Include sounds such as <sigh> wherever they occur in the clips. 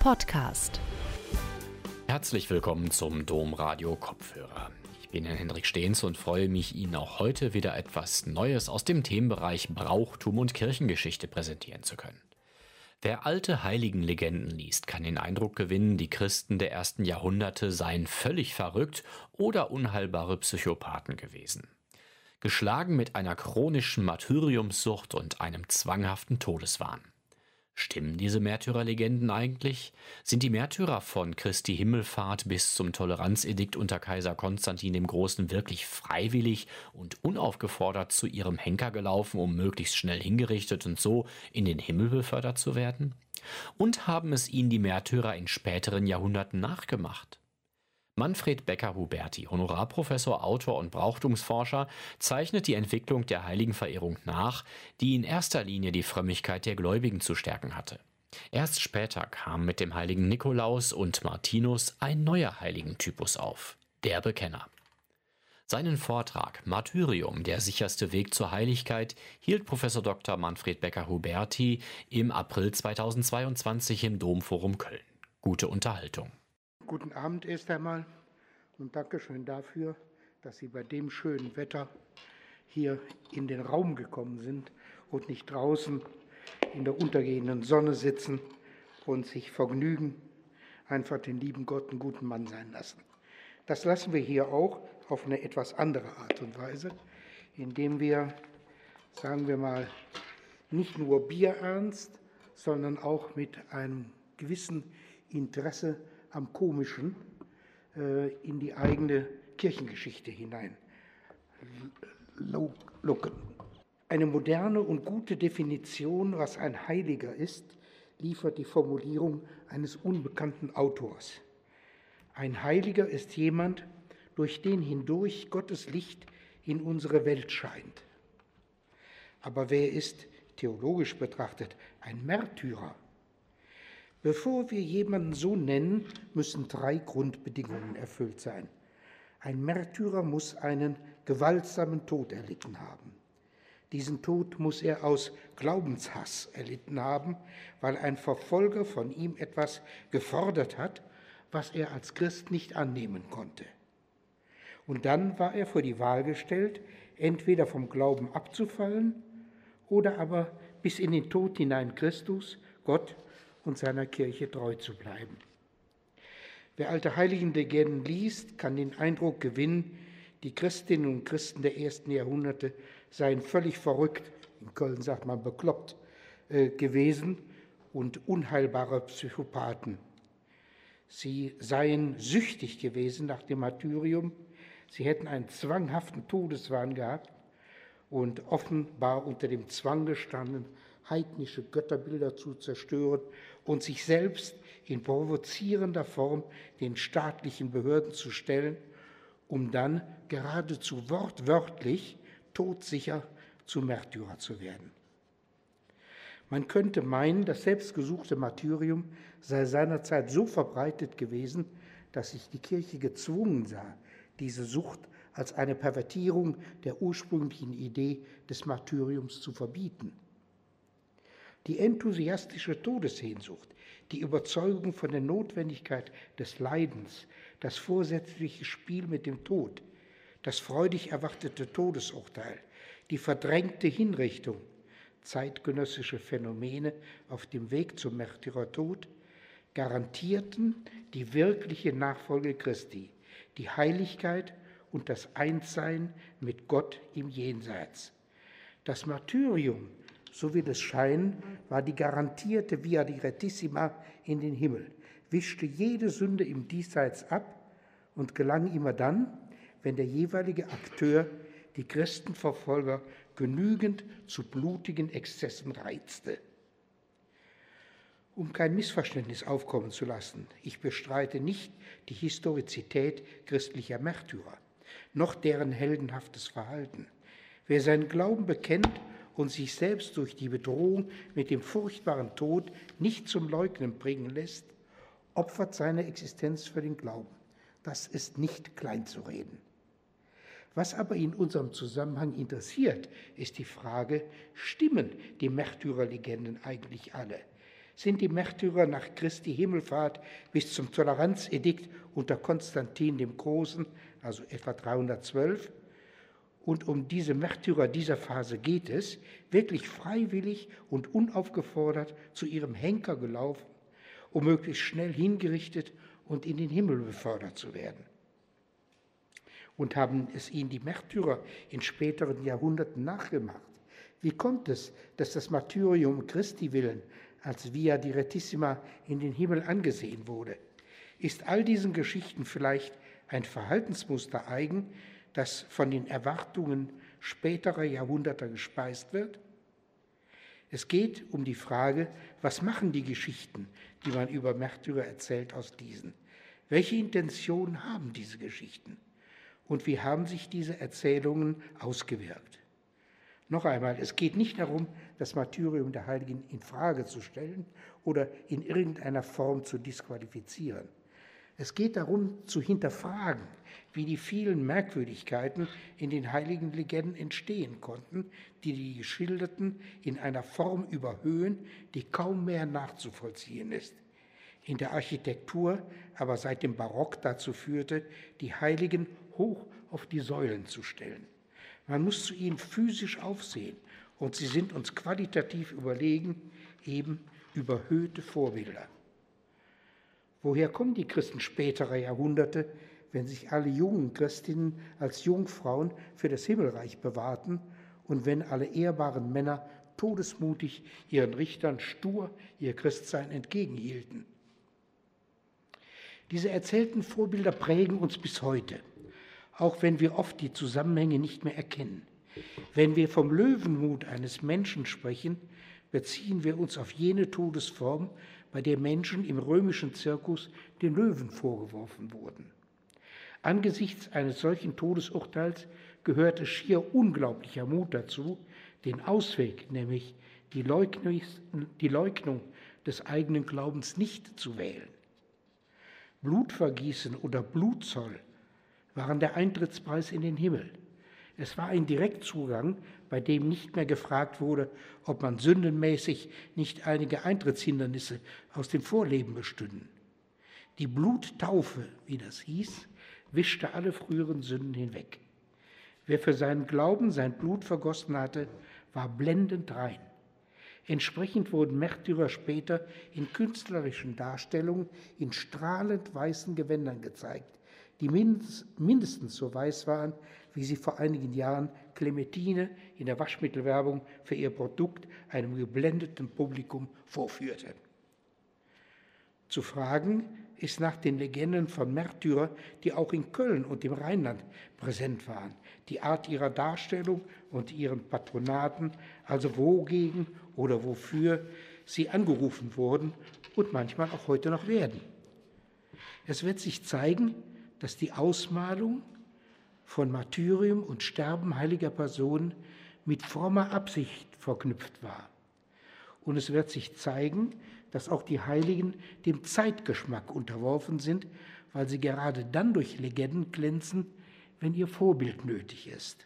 Podcast. Herzlich willkommen zum Domradio Kopfhörer. Ich bin Hendrik Stehns und freue mich, Ihnen auch heute wieder etwas Neues aus dem Themenbereich Brauchtum und Kirchengeschichte präsentieren zu können. Wer alte Heiligenlegenden liest, kann den Eindruck gewinnen, die Christen der ersten Jahrhunderte seien völlig verrückt oder unheilbare Psychopathen gewesen. Geschlagen mit einer chronischen Martyriumssucht und einem zwanghaften Todeswahn. Stimmen diese Märtyrerlegenden eigentlich? Sind die Märtyrer von Christi Himmelfahrt bis zum Toleranzedikt unter Kaiser Konstantin dem Großen wirklich freiwillig und unaufgefordert zu ihrem Henker gelaufen, um möglichst schnell hingerichtet und so in den Himmel befördert zu werden? Und haben es ihnen die Märtyrer in späteren Jahrhunderten nachgemacht? Manfred Becker-Huberti, Honorarprofessor, Autor und Brauchtumsforscher, zeichnet die Entwicklung der Heiligenverehrung nach, die in erster Linie die Frömmigkeit der Gläubigen zu stärken hatte. Erst später kam mit dem heiligen Nikolaus und Martinus ein neuer Heiligentypus auf, der Bekenner. Seinen Vortrag Martyrium, der sicherste Weg zur Heiligkeit, hielt Professor Dr. Manfred Becker-Huberti im April 2022 im Domforum Köln. Gute Unterhaltung. Guten Abend erst einmal und Dankeschön dafür, dass Sie bei dem schönen Wetter hier in den Raum gekommen sind und nicht draußen in der untergehenden Sonne sitzen und sich vergnügen, einfach den lieben Gott einen guten Mann sein lassen. Das lassen wir hier auch auf eine etwas andere Art und Weise, indem wir, sagen wir mal, nicht nur Bier ernst, sondern auch mit einem gewissen Interesse am Komischen äh, in die eigene Kirchengeschichte hinein. Eine moderne und gute Definition, was ein Heiliger ist, liefert die Formulierung eines unbekannten Autors. Ein Heiliger ist jemand, durch den hindurch Gottes Licht in unsere Welt scheint. Aber wer ist, theologisch betrachtet, ein Märtyrer? Bevor wir jemanden so nennen, müssen drei Grundbedingungen erfüllt sein. Ein Märtyrer muss einen gewaltsamen Tod erlitten haben. Diesen Tod muss er aus Glaubenshass erlitten haben, weil ein Verfolger von ihm etwas gefordert hat, was er als Christ nicht annehmen konnte. Und dann war er vor die Wahl gestellt, entweder vom Glauben abzufallen oder aber bis in den Tod hinein Christus, Gott und seiner Kirche treu zu bleiben. Wer alte Heiligenlegenden liest, kann den Eindruck gewinnen, die Christinnen und Christen der ersten Jahrhunderte seien völlig verrückt, in Köln sagt man bekloppt, äh, gewesen und unheilbare Psychopathen. Sie seien süchtig gewesen nach dem Martyrium, sie hätten einen zwanghaften Todeswahn gehabt und offenbar unter dem Zwang gestanden, heidnische Götterbilder zu zerstören und sich selbst in provozierender Form den staatlichen Behörden zu stellen, um dann geradezu wortwörtlich todsicher zu Märtyrer zu werden. Man könnte meinen, das selbstgesuchte Martyrium sei seinerzeit so verbreitet gewesen, dass sich die Kirche gezwungen sah, diese Sucht als eine Pervertierung der ursprünglichen Idee des Martyriums zu verbieten. Die enthusiastische Todessehnsucht, die Überzeugung von der Notwendigkeit des Leidens, das vorsätzliche Spiel mit dem Tod, das freudig erwartete Todesurteil, die verdrängte Hinrichtung, zeitgenössische Phänomene auf dem Weg zum Märtyrertod, garantierten die wirkliche Nachfolge Christi, die Heiligkeit und das Einssein mit Gott im Jenseits. Das Martyrium so will es scheinen, war die garantierte Via Direttissima in den Himmel, wischte jede Sünde im Diesseits ab und gelang immer dann, wenn der jeweilige Akteur die Christenverfolger genügend zu blutigen Exzessen reizte. Um kein Missverständnis aufkommen zu lassen, ich bestreite nicht die Historizität christlicher Märtyrer, noch deren heldenhaftes Verhalten. Wer seinen Glauben bekennt und sich selbst durch die Bedrohung mit dem furchtbaren Tod nicht zum Leugnen bringen lässt, opfert seine Existenz für den Glauben. Das ist nicht kleinzureden. Was aber in unserem Zusammenhang interessiert, ist die Frage, stimmen die Märtyrerlegenden eigentlich alle? sind die Märtyrer nach Christi Himmelfahrt bis zum Toleranzedikt unter Konstantin dem Großen, also etwa 312, und um diese Märtyrer dieser Phase geht es, wirklich freiwillig und unaufgefordert zu ihrem Henker gelaufen, um möglichst schnell hingerichtet und in den Himmel befördert zu werden. Und haben es ihnen die Märtyrer in späteren Jahrhunderten nachgemacht. Wie kommt es, dass das Martyrium Christi willen als Via Direttissima in den Himmel angesehen wurde? Ist all diesen Geschichten vielleicht ein Verhaltensmuster eigen, das von den Erwartungen späterer Jahrhunderte gespeist wird? Es geht um die Frage, was machen die Geschichten, die man über Märtyrer erzählt, aus diesen? Welche Intention haben diese Geschichten? Und wie haben sich diese Erzählungen ausgewirkt? Noch einmal, es geht nicht darum, das Martyrium der Heiligen in Frage zu stellen oder in irgendeiner Form zu disqualifizieren. Es geht darum, zu hinterfragen, wie die vielen Merkwürdigkeiten in den heiligen Legenden entstehen konnten, die die Geschilderten in einer Form überhöhen, die kaum mehr nachzuvollziehen ist. In der Architektur aber seit dem Barock dazu führte, die Heiligen hoch auf die Säulen zu stellen. Man muss zu ihnen physisch aufsehen und sie sind uns qualitativ überlegen, eben überhöhte Vorbilder. Woher kommen die Christen späterer Jahrhunderte, wenn sich alle jungen Christinnen als Jungfrauen für das Himmelreich bewahrten und wenn alle ehrbaren Männer todesmutig ihren Richtern stur ihr Christsein entgegenhielten? Diese erzählten Vorbilder prägen uns bis heute, auch wenn wir oft die Zusammenhänge nicht mehr erkennen. Wenn wir vom Löwenmut eines Menschen sprechen, beziehen wir uns auf jene Todesform, bei der Menschen im römischen Zirkus den Löwen vorgeworfen wurden. Angesichts eines solchen Todesurteils gehörte schier unglaublicher Mut dazu, den Ausweg, nämlich die die Leugnung des eigenen Glaubens nicht zu wählen. Blutvergießen oder Blutzoll waren der Eintrittspreis in den Himmel. Es war ein Direktzugang, bei dem nicht mehr gefragt wurde, ob man sündenmäßig nicht einige Eintrittshindernisse aus dem Vorleben bestünden. Die Bluttaufe, wie das hieß, wischte alle früheren Sünden hinweg. Wer für seinen Glauben sein Blut vergossen hatte, war blendend rein. Entsprechend wurden Märtyrer später in künstlerischen Darstellungen in strahlend weißen Gewändern gezeigt, die mindestens so weiß waren wie sie vor einigen Jahren Clementine in der Waschmittelwerbung für ihr Produkt einem geblendeten Publikum vorführte. Zu fragen ist nach den Legenden von Märtyrer, die auch in Köln und im Rheinland präsent waren, die Art ihrer Darstellung und ihren Patronaten, also wogegen oder wofür sie angerufen wurden und manchmal auch heute noch werden. Es wird sich zeigen, dass die Ausmalung von Martyrium und Sterben heiliger Personen mit frommer Absicht verknüpft war. Und es wird sich zeigen, dass auch die Heiligen dem Zeitgeschmack unterworfen sind, weil sie gerade dann durch Legenden glänzen, wenn ihr Vorbild nötig ist.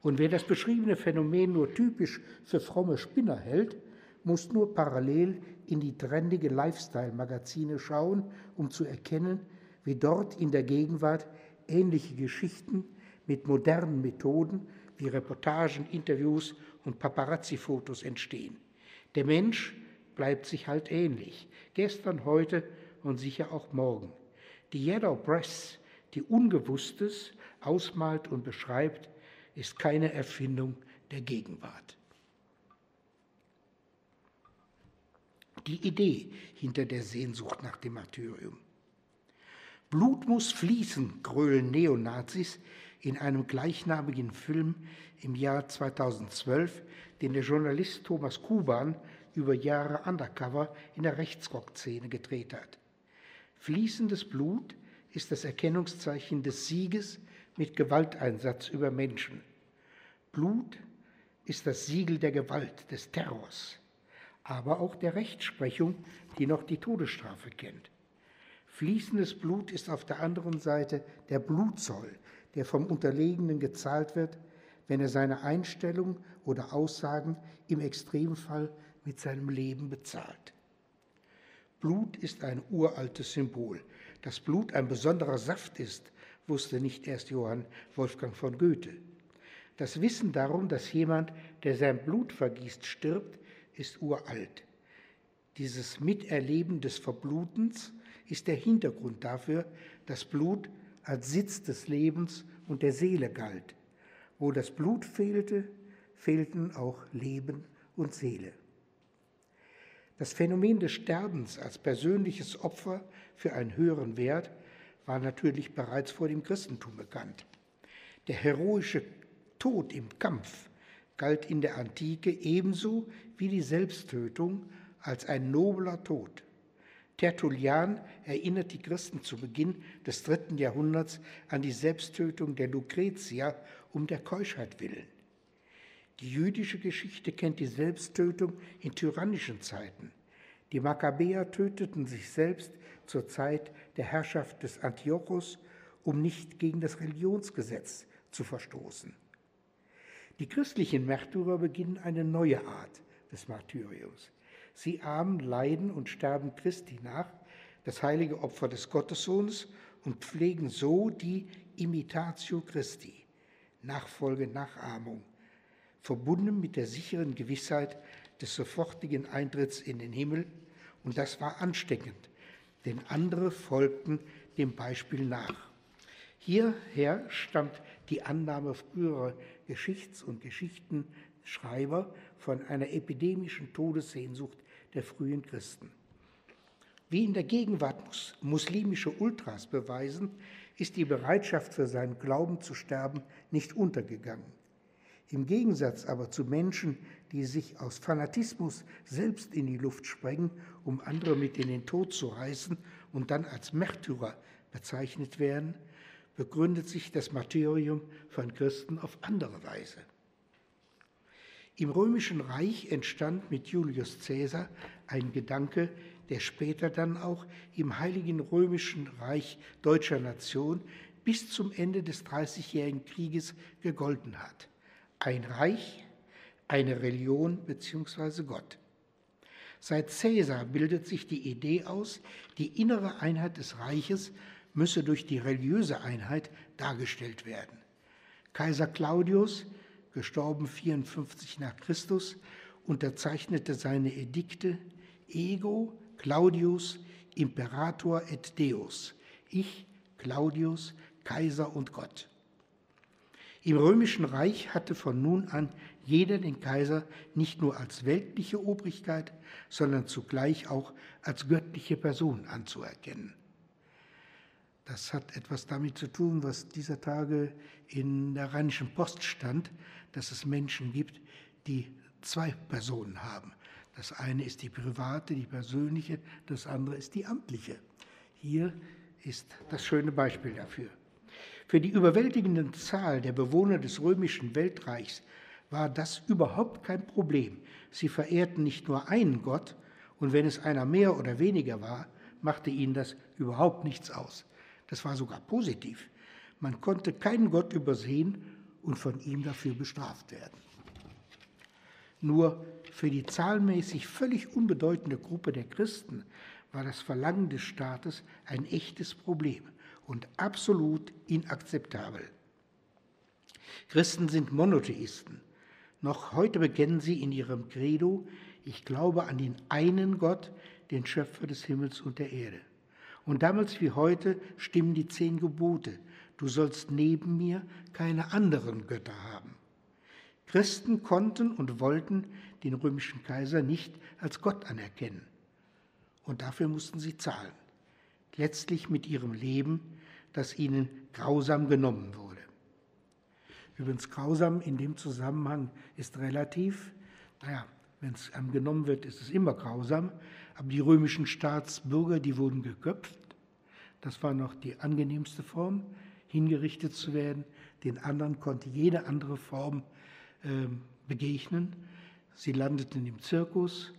Und wer das beschriebene Phänomen nur typisch für fromme Spinner hält, muss nur parallel in die trendige Lifestyle-Magazine schauen, um zu erkennen, wie dort in der Gegenwart ähnliche Geschichten mit modernen Methoden wie Reportagen, Interviews und Paparazzi-Fotos entstehen. Der Mensch bleibt sich halt ähnlich, gestern, heute und sicher auch morgen. Die Yellow Press, die Ungewusstes ausmalt und beschreibt, ist keine Erfindung der Gegenwart. Die Idee hinter der Sehnsucht nach dem Martyrium. Blut muss fließen, grölen Neonazis in einem gleichnamigen Film im Jahr 2012, den der Journalist Thomas Kuban über Jahre undercover in der Rechtsrock-Szene gedreht hat. Fließendes Blut ist das Erkennungszeichen des Sieges mit Gewalteinsatz über Menschen. Blut ist das Siegel der Gewalt, des Terrors, aber auch der Rechtsprechung, die noch die Todesstrafe kennt. Fließendes Blut ist auf der anderen Seite der Blutzoll, der vom Unterlegenen gezahlt wird, wenn er seine Einstellung oder Aussagen im Extremfall mit seinem Leben bezahlt. Blut ist ein uraltes Symbol. Dass Blut ein besonderer Saft ist, wusste nicht erst Johann Wolfgang von Goethe. Das Wissen darum, dass jemand, der sein Blut vergießt, stirbt, ist uralt. Dieses Miterleben des Verblutens ist der Hintergrund dafür, dass Blut als Sitz des Lebens und der Seele galt. Wo das Blut fehlte, fehlten auch Leben und Seele. Das Phänomen des Sterbens als persönliches Opfer für einen höheren Wert war natürlich bereits vor dem Christentum bekannt. Der heroische Tod im Kampf galt in der Antike ebenso wie die Selbsttötung als ein nobler Tod. Tertullian erinnert die Christen zu Beginn des dritten Jahrhunderts an die Selbsttötung der Lucretia um der Keuschheit willen. Die jüdische Geschichte kennt die Selbsttötung in tyrannischen Zeiten. Die Makkabäer töteten sich selbst zur Zeit der Herrschaft des Antiochus, um nicht gegen das Religionsgesetz zu verstoßen. Die christlichen Märtyrer beginnen eine neue Art des Martyriums. Sie ahmen, leiden und sterben Christi nach, das heilige Opfer des Gottessohnes, und pflegen so die Imitatio Christi, Nachfolge, Nachahmung, verbunden mit der sicheren Gewissheit des sofortigen Eintritts in den Himmel. Und das war ansteckend, denn andere folgten dem Beispiel nach. Hierher stammt die Annahme früherer Geschichts- und Geschichtenschreiber von einer epidemischen Todessehnsucht der frühen Christen. Wie in der Gegenwart muslimische Ultras beweisen, ist die Bereitschaft für seinen Glauben zu sterben nicht untergegangen. Im Gegensatz aber zu Menschen, die sich aus Fanatismus selbst in die Luft sprengen, um andere mit in den Tod zu reißen und dann als Märtyrer bezeichnet werden, begründet sich das Martyrium von Christen auf andere Weise. Im römischen Reich entstand mit Julius Caesar ein Gedanke, der später dann auch im Heiligen Römischen Reich deutscher Nation bis zum Ende des Dreißigjährigen Krieges gegolten hat. Ein Reich, eine Religion bzw. Gott. Seit Caesar bildet sich die Idee aus, die innere Einheit des Reiches müsse durch die religiöse Einheit dargestellt werden. Kaiser Claudius, gestorben 54 nach Christus, unterzeichnete seine Edikte Ego Claudius Imperator et Deus, ich Claudius Kaiser und Gott. Im römischen Reich hatte von nun an jeder den Kaiser nicht nur als weltliche Obrigkeit, sondern zugleich auch als göttliche Person anzuerkennen. Das hat etwas damit zu tun, was dieser Tage in der Rheinischen Post stand, dass es Menschen gibt, die zwei Personen haben. Das eine ist die private, die persönliche, das andere ist die amtliche. Hier ist das schöne Beispiel dafür. Für die überwältigende Zahl der Bewohner des römischen Weltreichs war das überhaupt kein Problem. Sie verehrten nicht nur einen Gott, und wenn es einer mehr oder weniger war, machte ihnen das überhaupt nichts aus. Das war sogar positiv. Man konnte keinen Gott übersehen und von ihm dafür bestraft werden. Nur für die zahlenmäßig völlig unbedeutende Gruppe der Christen war das Verlangen des Staates ein echtes Problem und absolut inakzeptabel. Christen sind Monotheisten. Noch heute bekennen sie in ihrem Credo, ich glaube an den einen Gott, den Schöpfer des Himmels und der Erde. Und damals wie heute stimmen die zehn Gebote. Du sollst neben mir keine anderen Götter haben. Christen konnten und wollten den römischen Kaiser nicht als Gott anerkennen. Und dafür mussten sie zahlen. Letztlich mit ihrem Leben, das ihnen grausam genommen wurde. Übrigens, grausam in dem Zusammenhang ist relativ. Naja, wenn es einem genommen wird, ist es immer grausam. Aber die römischen Staatsbürger, die wurden geköpft. Das war noch die angenehmste Form, hingerichtet zu werden. Den anderen konnte jede andere Form äh, begegnen. Sie landeten im Zirkus,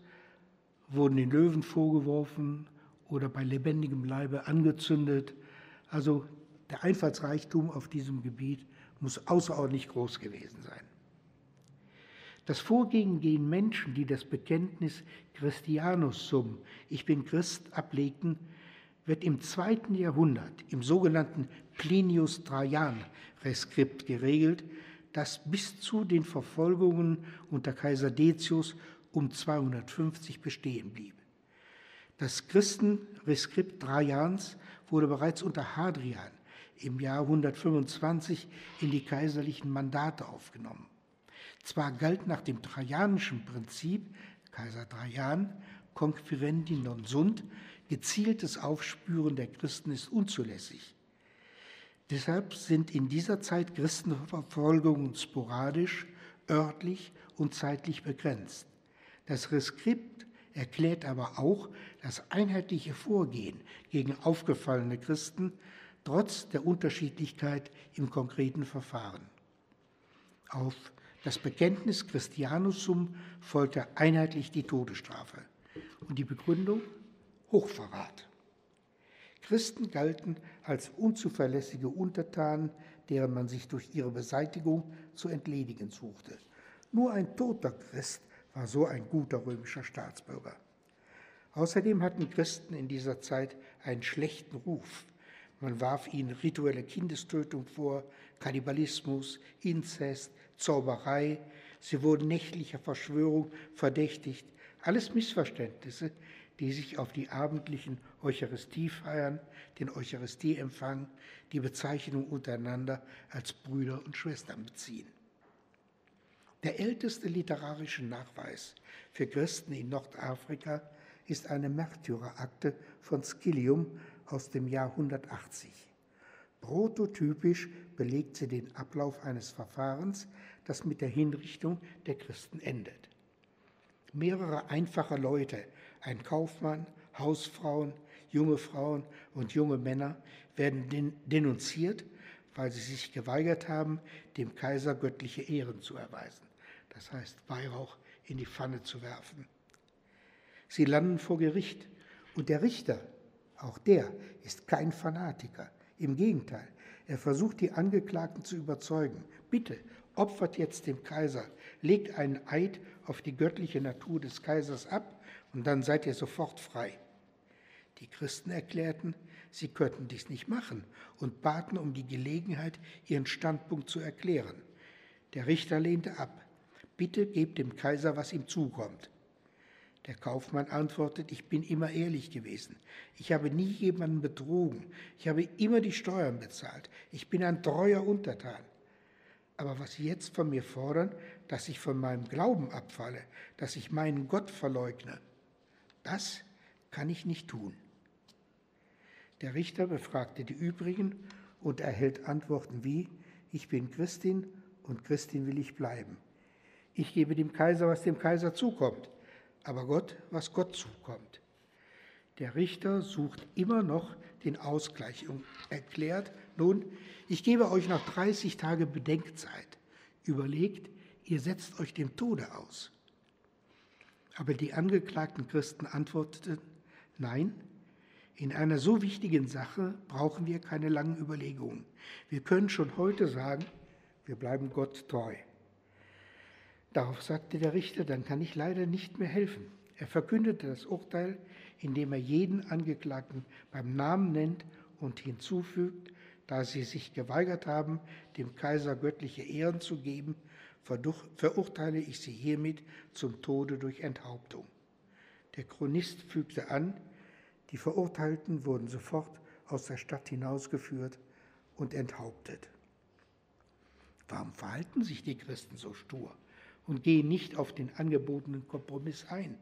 wurden den Löwen vorgeworfen oder bei lebendigem Leibe angezündet. Also der Einfallsreichtum auf diesem Gebiet muss außerordentlich groß gewesen sein. Das Vorgehen gegen Menschen, die das Bekenntnis Christianus sum, ich bin Christ, ablegten, wird im zweiten Jahrhundert im sogenannten Plinius Trajan Reskript geregelt, das bis zu den Verfolgungen unter Kaiser Decius um 250 bestehen blieb. Das Christenreskript Trajans wurde bereits unter Hadrian im Jahr 125 in die kaiserlichen Mandate aufgenommen. Zwar galt nach dem trajanischen Prinzip, Kaiser Trajan, conquerendi non sunt, gezieltes Aufspüren der Christen ist unzulässig. Deshalb sind in dieser Zeit Christenverfolgungen sporadisch, örtlich und zeitlich begrenzt. Das Reskript erklärt aber auch das einheitliche Vorgehen gegen aufgefallene Christen trotz der Unterschiedlichkeit im konkreten Verfahren. Auf das Bekenntnis Christianusum folgte einheitlich die Todesstrafe und die Begründung Hochverrat. Christen galten als unzuverlässige Untertanen, deren man sich durch ihre Beseitigung zu entledigen suchte. Nur ein toter Christ war so ein guter römischer Staatsbürger. Außerdem hatten Christen in dieser Zeit einen schlechten Ruf. Man warf ihnen rituelle Kindestötung vor, Kannibalismus, Inzest, Zauberei. Sie wurden nächtlicher Verschwörung verdächtigt. Alles Missverständnisse, die sich auf die abendlichen Eucharistiefeiern, den Eucharistieempfang, die Bezeichnung untereinander als Brüder und Schwestern beziehen. Der älteste literarische Nachweis für Christen in Nordafrika ist eine Märtyrerakte von Skillium aus dem Jahr 180. Prototypisch belegt sie den Ablauf eines Verfahrens, das mit der Hinrichtung der Christen endet. Mehrere einfache Leute, ein Kaufmann, Hausfrauen, junge Frauen und junge Männer, werden denunziert, weil sie sich geweigert haben, dem Kaiser göttliche Ehren zu erweisen das heißt Weihrauch in die Pfanne zu werfen. Sie landen vor Gericht und der Richter, auch der, ist kein Fanatiker. Im Gegenteil, er versucht die Angeklagten zu überzeugen. Bitte, opfert jetzt dem Kaiser, legt einen Eid auf die göttliche Natur des Kaisers ab und dann seid ihr sofort frei. Die Christen erklärten, sie könnten dies nicht machen und baten um die Gelegenheit, ihren Standpunkt zu erklären. Der Richter lehnte ab. Bitte gebt dem Kaiser, was ihm zukommt. Der Kaufmann antwortet, ich bin immer ehrlich gewesen. Ich habe nie jemanden betrogen. Ich habe immer die Steuern bezahlt. Ich bin ein treuer Untertan. Aber was Sie jetzt von mir fordern, dass ich von meinem Glauben abfalle, dass ich meinen Gott verleugne, das kann ich nicht tun. Der Richter befragte die übrigen und erhält Antworten wie, ich bin Christin und Christin will ich bleiben. Ich gebe dem Kaiser, was dem Kaiser zukommt, aber Gott, was Gott zukommt. Der Richter sucht immer noch den Ausgleich und erklärt, nun, ich gebe euch noch 30 Tage Bedenkzeit. Überlegt, ihr setzt euch dem Tode aus. Aber die angeklagten Christen antworteten, nein, in einer so wichtigen Sache brauchen wir keine langen Überlegungen. Wir können schon heute sagen, wir bleiben Gott treu. Darauf sagte der Richter, dann kann ich leider nicht mehr helfen. Er verkündete das Urteil, indem er jeden Angeklagten beim Namen nennt und hinzufügt, da sie sich geweigert haben, dem Kaiser göttliche Ehren zu geben, verurteile ich sie hiermit zum Tode durch Enthauptung. Der Chronist fügte an, die Verurteilten wurden sofort aus der Stadt hinausgeführt und enthauptet. Warum verhalten sich die Christen so stur? Und gehen nicht auf den angebotenen Kompromiss ein.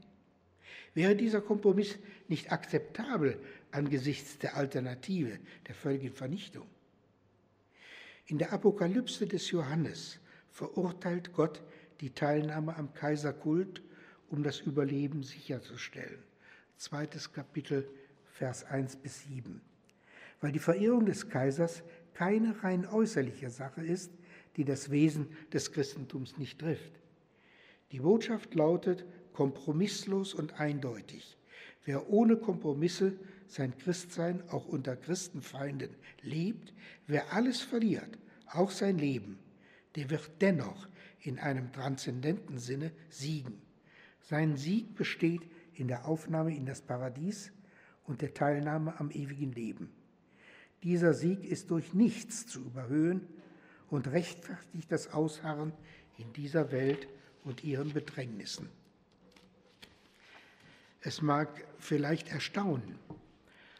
Wäre dieser Kompromiss nicht akzeptabel angesichts der Alternative der völligen Vernichtung? In der Apokalypse des Johannes verurteilt Gott die Teilnahme am Kaiserkult, um das Überleben sicherzustellen. Zweites Kapitel, Vers 1 bis 7. Weil die Verehrung des Kaisers keine rein äußerliche Sache ist, die das Wesen des Christentums nicht trifft. Die Botschaft lautet kompromisslos und eindeutig. Wer ohne Kompromisse sein Christsein auch unter Christenfeinden lebt, wer alles verliert, auch sein Leben, der wird dennoch in einem transzendenten Sinne siegen. Sein Sieg besteht in der Aufnahme in das Paradies und der Teilnahme am ewigen Leben. Dieser Sieg ist durch nichts zu überhöhen und rechtfertigt das Ausharren in dieser Welt und ihren Bedrängnissen. Es mag vielleicht erstaunen,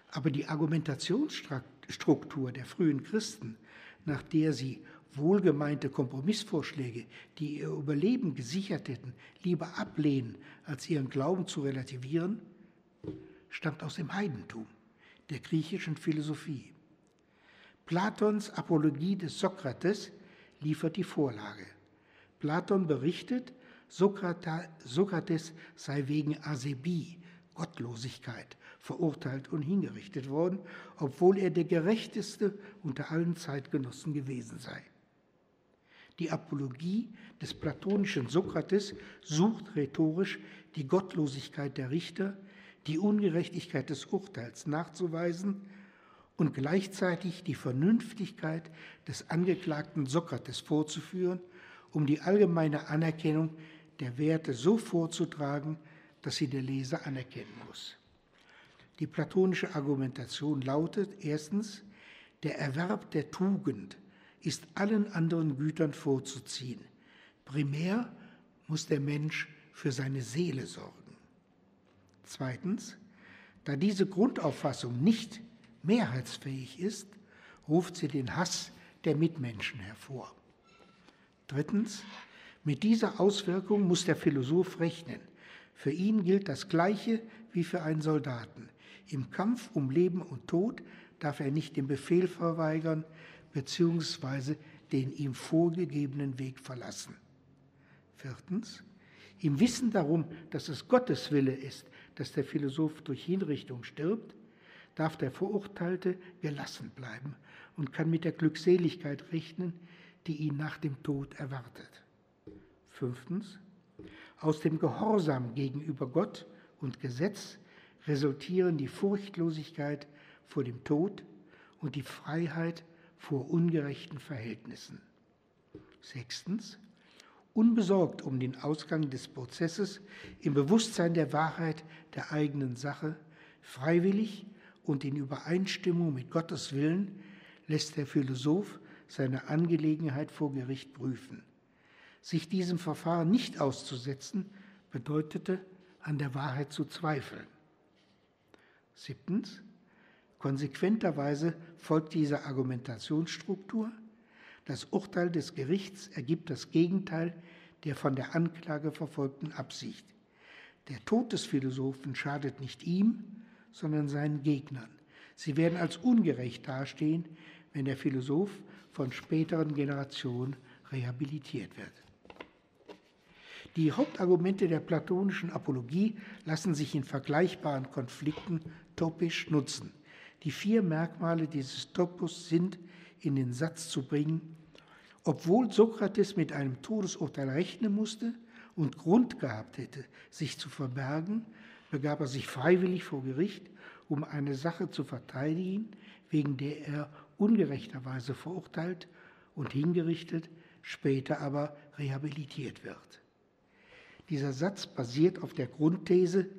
aber die Argumentationsstruktur der frühen Christen, nach der sie wohlgemeinte Kompromissvorschläge, die ihr Überleben gesichert hätten, lieber ablehnen, als ihren Glauben zu relativieren, stammt aus dem Heidentum, der griechischen Philosophie. Platons Apologie des Sokrates liefert die Vorlage. Platon berichtet, Sokrates sei wegen Asebie, Gottlosigkeit, verurteilt und hingerichtet worden, obwohl er der gerechteste unter allen Zeitgenossen gewesen sei. Die Apologie des platonischen Sokrates sucht rhetorisch die Gottlosigkeit der Richter, die Ungerechtigkeit des Urteils nachzuweisen und gleichzeitig die Vernünftigkeit des Angeklagten Sokrates vorzuführen, um die allgemeine Anerkennung der Werte so vorzutragen, dass sie der Leser anerkennen muss. Die platonische Argumentation lautet erstens, der Erwerb der Tugend ist allen anderen Gütern vorzuziehen. Primär muss der Mensch für seine Seele sorgen. Zweitens, da diese Grundauffassung nicht mehrheitsfähig ist, ruft sie den Hass der Mitmenschen hervor. Drittens, mit dieser Auswirkung muss der Philosoph rechnen. Für ihn gilt das Gleiche wie für einen Soldaten. Im Kampf um Leben und Tod darf er nicht den Befehl verweigern bzw. den ihm vorgegebenen Weg verlassen. Viertens, im Wissen darum, dass es Gottes Wille ist, dass der Philosoph durch Hinrichtung stirbt, darf der Verurteilte gelassen bleiben und kann mit der Glückseligkeit rechnen, die ihn nach dem Tod erwartet. Fünftens, aus dem Gehorsam gegenüber Gott und Gesetz resultieren die Furchtlosigkeit vor dem Tod und die Freiheit vor ungerechten Verhältnissen. Sechstens, unbesorgt um den Ausgang des Prozesses, im Bewusstsein der Wahrheit der eigenen Sache, freiwillig und in Übereinstimmung mit Gottes Willen lässt der Philosoph seine Angelegenheit vor Gericht prüfen. Sich diesem Verfahren nicht auszusetzen, bedeutete, an der Wahrheit zu zweifeln. Siebtens, konsequenterweise folgt dieser Argumentationsstruktur. Das Urteil des Gerichts ergibt das Gegenteil der von der Anklage verfolgten Absicht. Der Tod des Philosophen schadet nicht ihm, sondern seinen Gegnern. Sie werden als ungerecht dastehen, wenn der Philosoph von späteren Generationen rehabilitiert wird. Die Hauptargumente der platonischen Apologie lassen sich in vergleichbaren Konflikten topisch nutzen. Die vier Merkmale dieses Topos sind in den Satz zu bringen, obwohl Sokrates mit einem Todesurteil rechnen musste und Grund gehabt hätte, sich zu verbergen, begab er sich freiwillig vor Gericht, um eine Sache zu verteidigen, wegen der er ungerechterweise verurteilt und hingerichtet, später aber rehabilitiert wird. Dieser Satz basiert auf der Grundthese,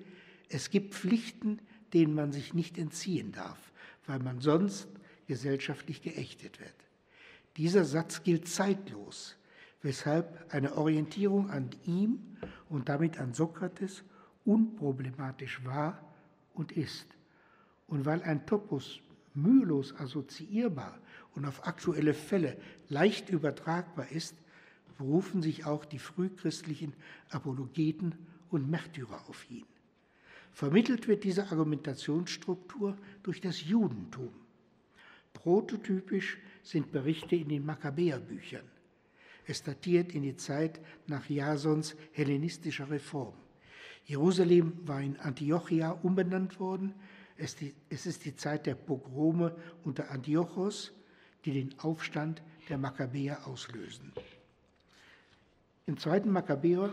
es gibt Pflichten, denen man sich nicht entziehen darf, weil man sonst gesellschaftlich geächtet wird. Dieser Satz gilt zeitlos, weshalb eine Orientierung an ihm und damit an Sokrates unproblematisch war und ist. Und weil ein Topos mühelos assoziierbar und auf aktuelle Fälle leicht übertragbar ist, berufen sich auch die frühchristlichen Apologeten und Märtyrer auf ihn. Vermittelt wird diese Argumentationsstruktur durch das Judentum. Prototypisch sind Berichte in den Makkabäerbüchern. Es datiert in die Zeit nach Jasons hellenistischer Reform. Jerusalem war in Antiochia umbenannt worden. Es ist die Zeit der Pogrome unter Antiochos, die den Aufstand der Makkabäer auslösen. Im zweiten Makkabäer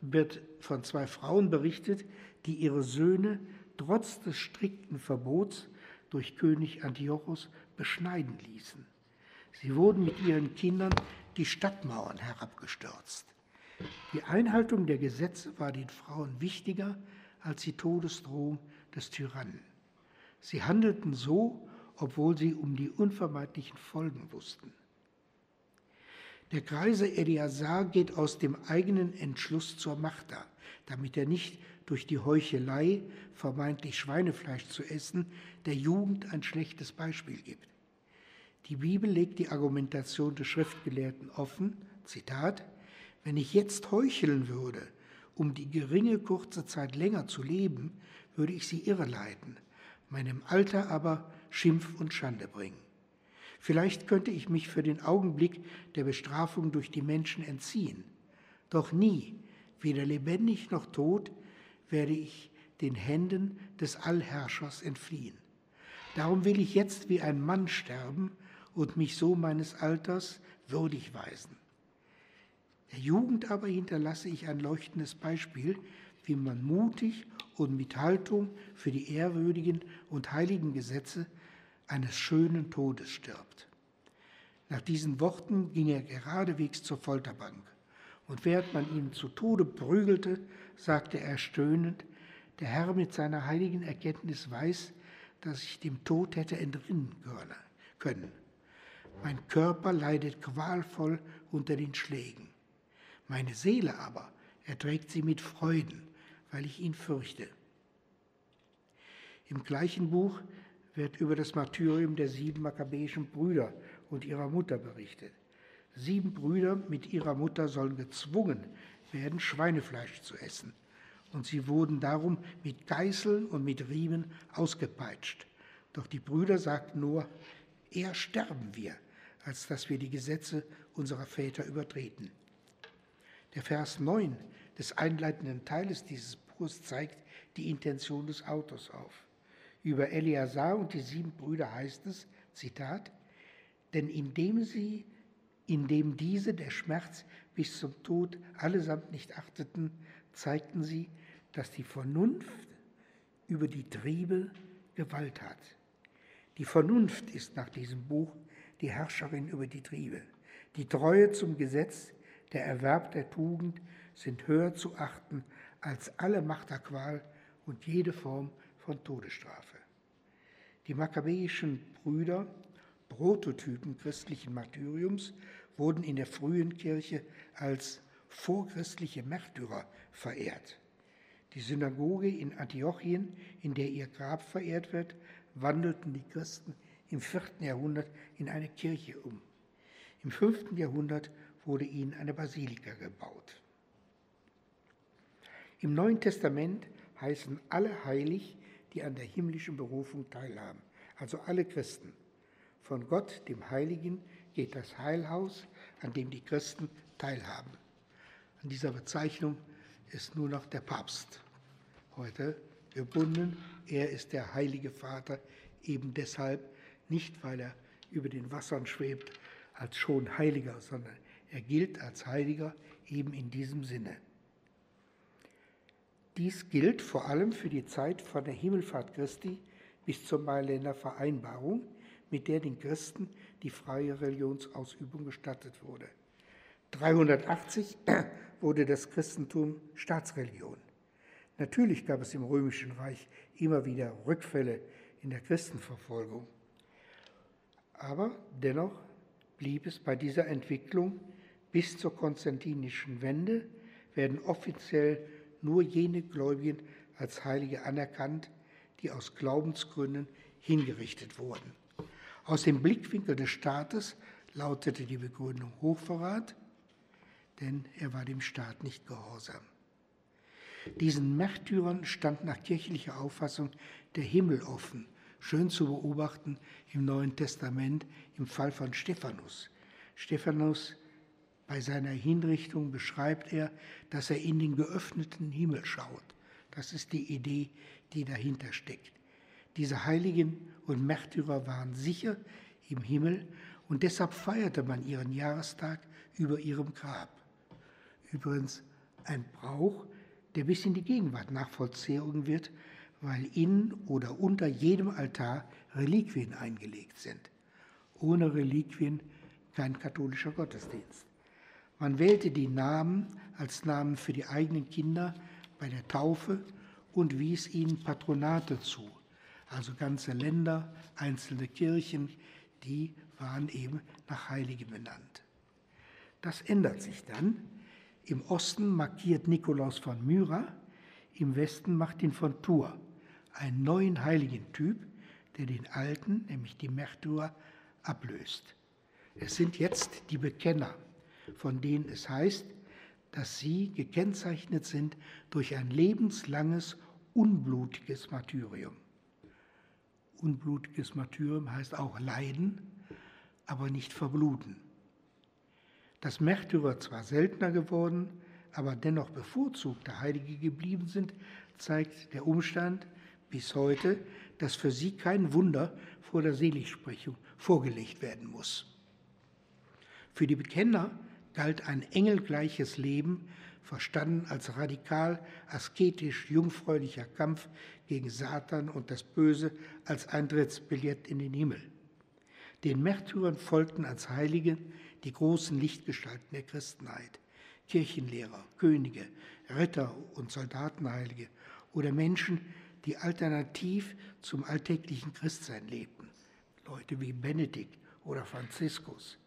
wird von zwei Frauen berichtet, die ihre Söhne trotz des strikten Verbots durch König Antiochos beschneiden ließen. Sie wurden mit ihren Kindern die Stadtmauern herabgestürzt. Die Einhaltung der Gesetze war den Frauen wichtiger als die Todesdrohung des Tyrannen. Sie handelten so, obwohl sie um die unvermeidlichen Folgen wussten. Der Kreise Eliasar geht aus dem eigenen Entschluss zur Machter, damit er nicht durch die Heuchelei, vermeintlich Schweinefleisch zu essen, der Jugend ein schlechtes Beispiel gibt. Die Bibel legt die Argumentation des Schriftgelehrten offen, Zitat, wenn ich jetzt heucheln würde, um die geringe kurze Zeit länger zu leben, würde ich sie irreleiten, meinem Alter aber Schimpf und Schande bringen. Vielleicht könnte ich mich für den Augenblick der Bestrafung durch die Menschen entziehen. Doch nie, weder lebendig noch tot, werde ich den Händen des Allherrschers entfliehen. Darum will ich jetzt wie ein Mann sterben und mich so meines Alters würdig weisen. Der Jugend aber hinterlasse ich ein leuchtendes Beispiel, wie man mutig und mit Haltung für die ehrwürdigen und heiligen Gesetze eines schönen Todes stirbt. Nach diesen Worten ging er geradewegs zur Folterbank. Und während man ihn zu Tode prügelte, sagte er stöhnend, der Herr mit seiner heiligen Erkenntnis weiß, dass ich dem Tod hätte entrinnen können. Mein Körper leidet qualvoll unter den Schlägen. Meine Seele aber erträgt sie mit Freuden, weil ich ihn fürchte. Im gleichen Buch wird über das Martyrium der sieben makkabäischen Brüder und ihrer Mutter berichtet. Sieben Brüder mit ihrer Mutter sollen gezwungen werden, Schweinefleisch zu essen. Und sie wurden darum mit Geißeln und mit Riemen ausgepeitscht. Doch die Brüder sagten nur, eher sterben wir, als dass wir die Gesetze unserer Väter übertreten. Der Vers 9 des einleitenden Teiles dieses Buches zeigt die Intention des Autors auf. Über Eleazar und die sieben Brüder heißt es, Zitat, denn indem sie, indem diese der Schmerz bis zum Tod allesamt nicht achteten, zeigten sie, dass die Vernunft über die Triebe Gewalt hat. Die Vernunft ist nach diesem Buch die Herrscherin über die Triebe. Die Treue zum Gesetz, der Erwerb der Tugend sind höher zu achten als alle Machterqual und jede Form von Todesstrafe. Die makkabäischen Brüder, Prototypen christlichen Martyriums, wurden in der frühen Kirche als vorchristliche Märtyrer verehrt. Die Synagoge in Antiochien, in der ihr Grab verehrt wird, wandelten die Christen im vierten Jahrhundert in eine Kirche um. Im fünften Jahrhundert wurde ihnen eine Basilika gebaut. Im Neuen Testament heißen alle heilig, die an der himmlischen Berufung teilhaben, also alle Christen. Von Gott, dem Heiligen, geht das Heilhaus, an dem die Christen teilhaben. An dieser Bezeichnung ist nur noch der Papst heute gebunden. Er ist der Heilige Vater, eben deshalb nicht, weil er über den Wassern schwebt als schon Heiliger, sondern er gilt als Heiliger eben in diesem Sinne. Dies gilt vor allem für die Zeit von der Himmelfahrt Christi bis zur Mailänder Vereinbarung, mit der den Christen die freie Religionsausübung gestattet wurde. 380 <clears throat> wurde das Christentum Staatsreligion. Natürlich gab es im Römischen Reich immer wieder Rückfälle in der Christenverfolgung. Aber dennoch blieb es bei dieser Entwicklung bis zur konstantinischen Wende, werden offiziell nur jene Gläubigen als Heilige anerkannt, die aus Glaubensgründen hingerichtet wurden. Aus dem Blickwinkel des Staates lautete die Begründung Hochverrat, denn er war dem Staat nicht gehorsam. Diesen Märtyrern stand nach kirchlicher Auffassung der Himmel offen, schön zu beobachten im Neuen Testament im Fall von Stephanus. Stephanus bei seiner Hinrichtung beschreibt er, dass er in den geöffneten Himmel schaut. Das ist die Idee, die dahinter steckt. Diese Heiligen und Märtyrer waren sicher im Himmel und deshalb feierte man ihren Jahrestag über ihrem Grab. Übrigens ein Brauch, der bis in die Gegenwart nachvollzogen wird, weil in oder unter jedem Altar Reliquien eingelegt sind. Ohne Reliquien kein katholischer Gottesdienst. Man wählte die Namen als Namen für die eigenen Kinder bei der Taufe und wies ihnen Patronate zu, also ganze Länder, einzelne Kirchen, die waren eben nach Heiligen benannt. Das ändert sich dann. Im Osten markiert Nikolaus von Myra, im Westen Martin von Tours, einen neuen Heiligentyp, der den alten, nämlich die Märtyrer, ablöst. Es sind jetzt die Bekenner, von denen es heißt, dass sie gekennzeichnet sind durch ein lebenslanges, unblutiges Martyrium. Unblutiges Martyrium heißt auch Leiden, aber nicht verbluten. Dass Märtyrer zwar seltener geworden, aber dennoch bevorzugte Heilige geblieben sind, zeigt der Umstand bis heute, dass für sie kein Wunder vor der Seligsprechung vorgelegt werden muss. Für die Bekenner galt ein engelgleiches Leben, verstanden als radikal, asketisch, jungfräulicher Kampf gegen Satan und das Böse als Eintrittsbillett in den Himmel. Den Märtyrern folgten als Heilige die großen Lichtgestalten der Christenheit, Kirchenlehrer, Könige, Ritter und Soldatenheilige oder Menschen, die alternativ zum alltäglichen Christsein lebten, Leute wie Benedikt oder Franziskus.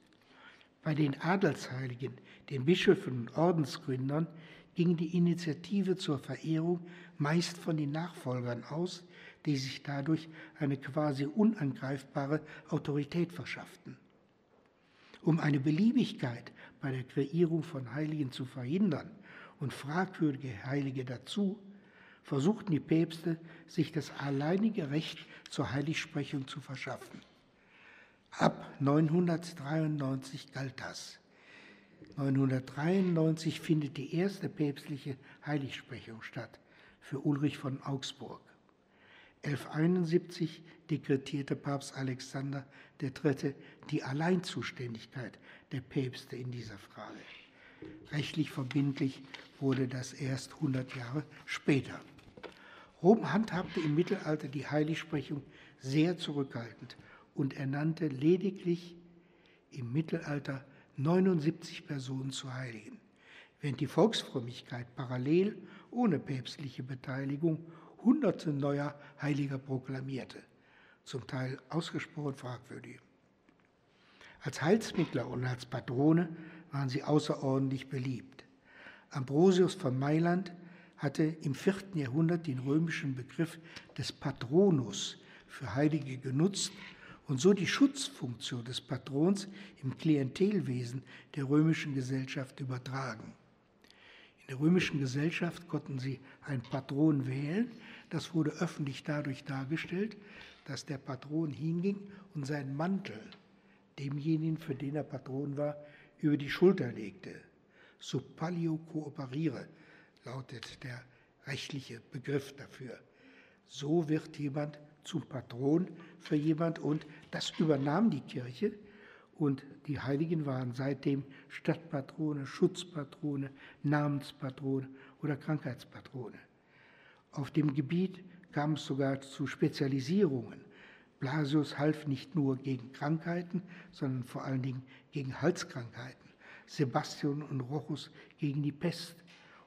Bei den Adelsheiligen, den Bischöfen und Ordensgründern ging die Initiative zur Verehrung meist von den Nachfolgern aus, die sich dadurch eine quasi unangreifbare Autorität verschafften. Um eine Beliebigkeit bei der Kreierung von Heiligen zu verhindern und fragwürdige Heilige dazu, versuchten die Päpste, sich das alleinige Recht zur Heiligsprechung zu verschaffen. Ab 993 galt das. 993 findet die erste päpstliche Heiligsprechung statt für Ulrich von Augsburg. 1171 dekretierte Papst Alexander III. die Alleinzuständigkeit der Päpste in dieser Frage. Rechtlich verbindlich wurde das erst 100 Jahre später. Rom handhabte im Mittelalter die Heiligsprechung sehr zurückhaltend und ernannte lediglich im Mittelalter 79 Personen zu Heiligen, während die Volksfrömmigkeit parallel ohne päpstliche Beteiligung Hunderte neuer Heiliger proklamierte, zum Teil ausgesprochen fragwürdig. Als Heilsmittler und als Patrone waren sie außerordentlich beliebt. Ambrosius von Mailand hatte im vierten Jahrhundert den römischen Begriff des Patronus für Heilige genutzt und so die Schutzfunktion des Patrons im Klientelwesen der römischen Gesellschaft übertragen. In der römischen Gesellschaft konnten sie einen Patron wählen. Das wurde öffentlich dadurch dargestellt, dass der Patron hinging und seinen Mantel demjenigen, für den er Patron war, über die Schulter legte. Sub pallio cooperiere lautet der rechtliche Begriff dafür. So wird jemand zum Patron für jemand und das übernahm die Kirche und die Heiligen waren seitdem Stadtpatrone, Schutzpatrone, Namenspatrone oder Krankheitspatrone. Auf dem Gebiet kam es sogar zu Spezialisierungen. Blasius half nicht nur gegen Krankheiten, sondern vor allen Dingen gegen Halskrankheiten. Sebastian und Rochus gegen die Pest.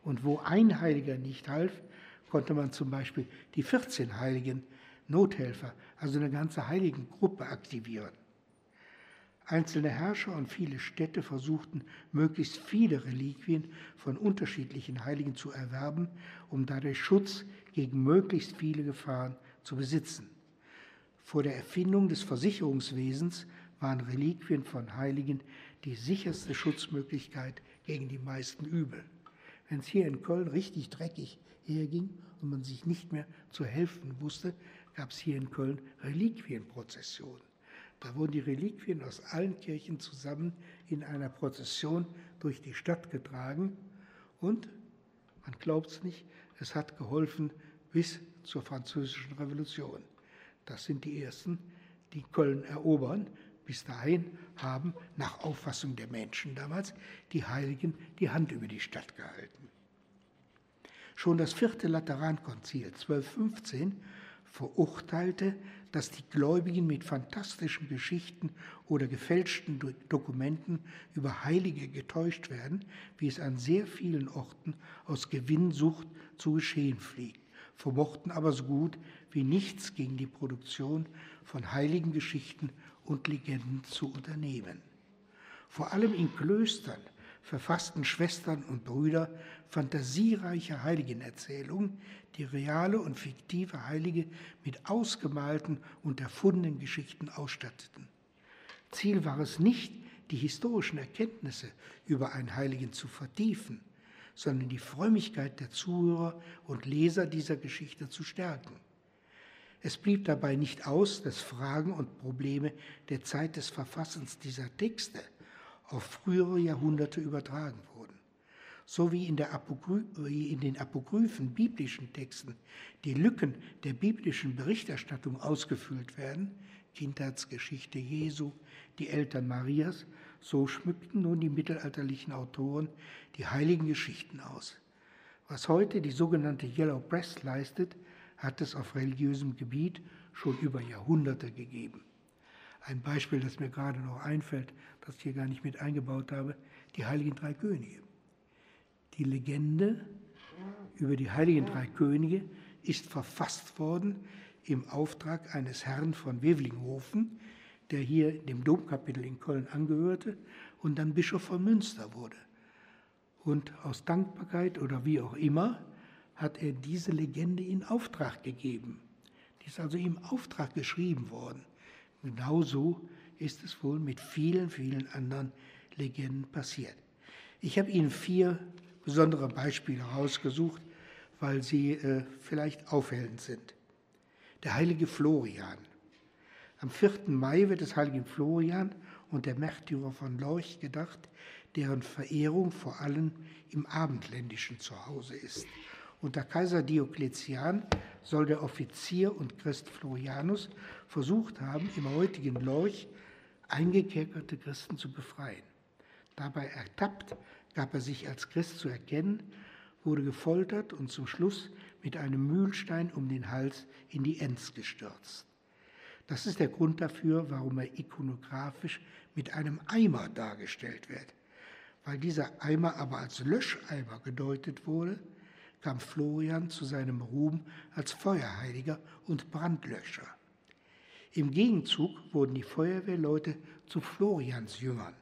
Und wo ein Heiliger nicht half, konnte man zum Beispiel die 14 Heiligen Nothelfer, also eine ganze Heiligengruppe aktivieren. Einzelne Herrscher und viele Städte versuchten, möglichst viele Reliquien von unterschiedlichen Heiligen zu erwerben, um dadurch Schutz gegen möglichst viele Gefahren zu besitzen. Vor der Erfindung des Versicherungswesens waren Reliquien von Heiligen die sicherste Schutzmöglichkeit gegen die meisten Übel. Wenn es hier in Köln richtig dreckig herging und man sich nicht mehr zu helfen wusste, gab es hier in Köln Reliquienprozessionen. Da wurden die Reliquien aus allen Kirchen zusammen in einer Prozession durch die Stadt getragen und, man glaubt es nicht, es hat geholfen bis zur Französischen Revolution. Das sind die Ersten, die Köln erobern. Bis dahin haben, nach Auffassung der Menschen damals, die Heiligen die Hand über die Stadt gehalten. Schon das vierte Laterankonzil 1215 verurteilte, dass die Gläubigen mit fantastischen Geschichten oder gefälschten Dokumenten über Heilige getäuscht werden, wie es an sehr vielen Orten aus Gewinnsucht zu geschehen pflegt, vermochten aber so gut wie nichts gegen die Produktion von heiligen Geschichten und Legenden zu unternehmen. Vor allem in Klöstern verfassten Schwestern und Brüder fantasiereiche Heiligenerzählungen, die reale und fiktive Heilige mit ausgemalten und erfundenen Geschichten ausstatteten. Ziel war es nicht, die historischen Erkenntnisse über einen Heiligen zu vertiefen, sondern die Frömmigkeit der Zuhörer und Leser dieser Geschichte zu stärken. Es blieb dabei nicht aus, dass Fragen und Probleme der Zeit des Verfassens dieser Texte auf frühere Jahrhunderte übertragen wurden. So wie in, in, den apokryphen biblischen Texten die Lücken der biblischen Berichterstattung ausgefüllt werden, Kindheitsgeschichte Jesu, die Eltern Marias, so schmückten nun die mittelalterlichen Autoren die heiligen Geschichten aus. Was heute die sogenannte Yellow Press leistet, hat es auf religiösem Gebiet schon über Jahrhunderte gegeben. Ein Beispiel, das mir gerade noch einfällt, das ich hier gar nicht mit eingebaut habe, die heiligen drei Könige. Die Legende über die heiligen drei Könige ist verfasst worden im Auftrag eines Herrn von Wevelinghofen, der hier dem Domkapitel in Köln angehörte und dann Bischof von Münster wurde. Und aus Dankbarkeit oder wie auch immer hat er diese Legende in Auftrag gegeben. Die ist also im Auftrag geschrieben worden. Genauso ist es wohl mit vielen, vielen anderen Legenden passiert. Ich habe Ihnen vier besondere Beispiele herausgesucht, weil sie äh, vielleicht aufhellend sind. Der heilige Florian. Am 4. Mai wird des heiligen Florian und der Märtyrer von Lorch gedacht, deren Verehrung vor allem im Abendländischen zu Hause ist. Unter Kaiser Diokletian soll der Offizier und Christ Florianus versucht haben, im heutigen Lorch eingekerkerte Christen zu befreien. Dabei ertappt, gab er sich als Christ zu erkennen, wurde gefoltert und zum Schluss mit einem Mühlstein um den Hals in die Enz gestürzt. Das ist der Grund dafür, warum er ikonografisch mit einem Eimer dargestellt wird. Weil dieser Eimer aber als Löscheimer gedeutet wurde, kam Florian zu seinem Ruhm als Feuerheiliger und Brandlöscher. Im Gegenzug wurden die Feuerwehrleute zu Florians Jüngern.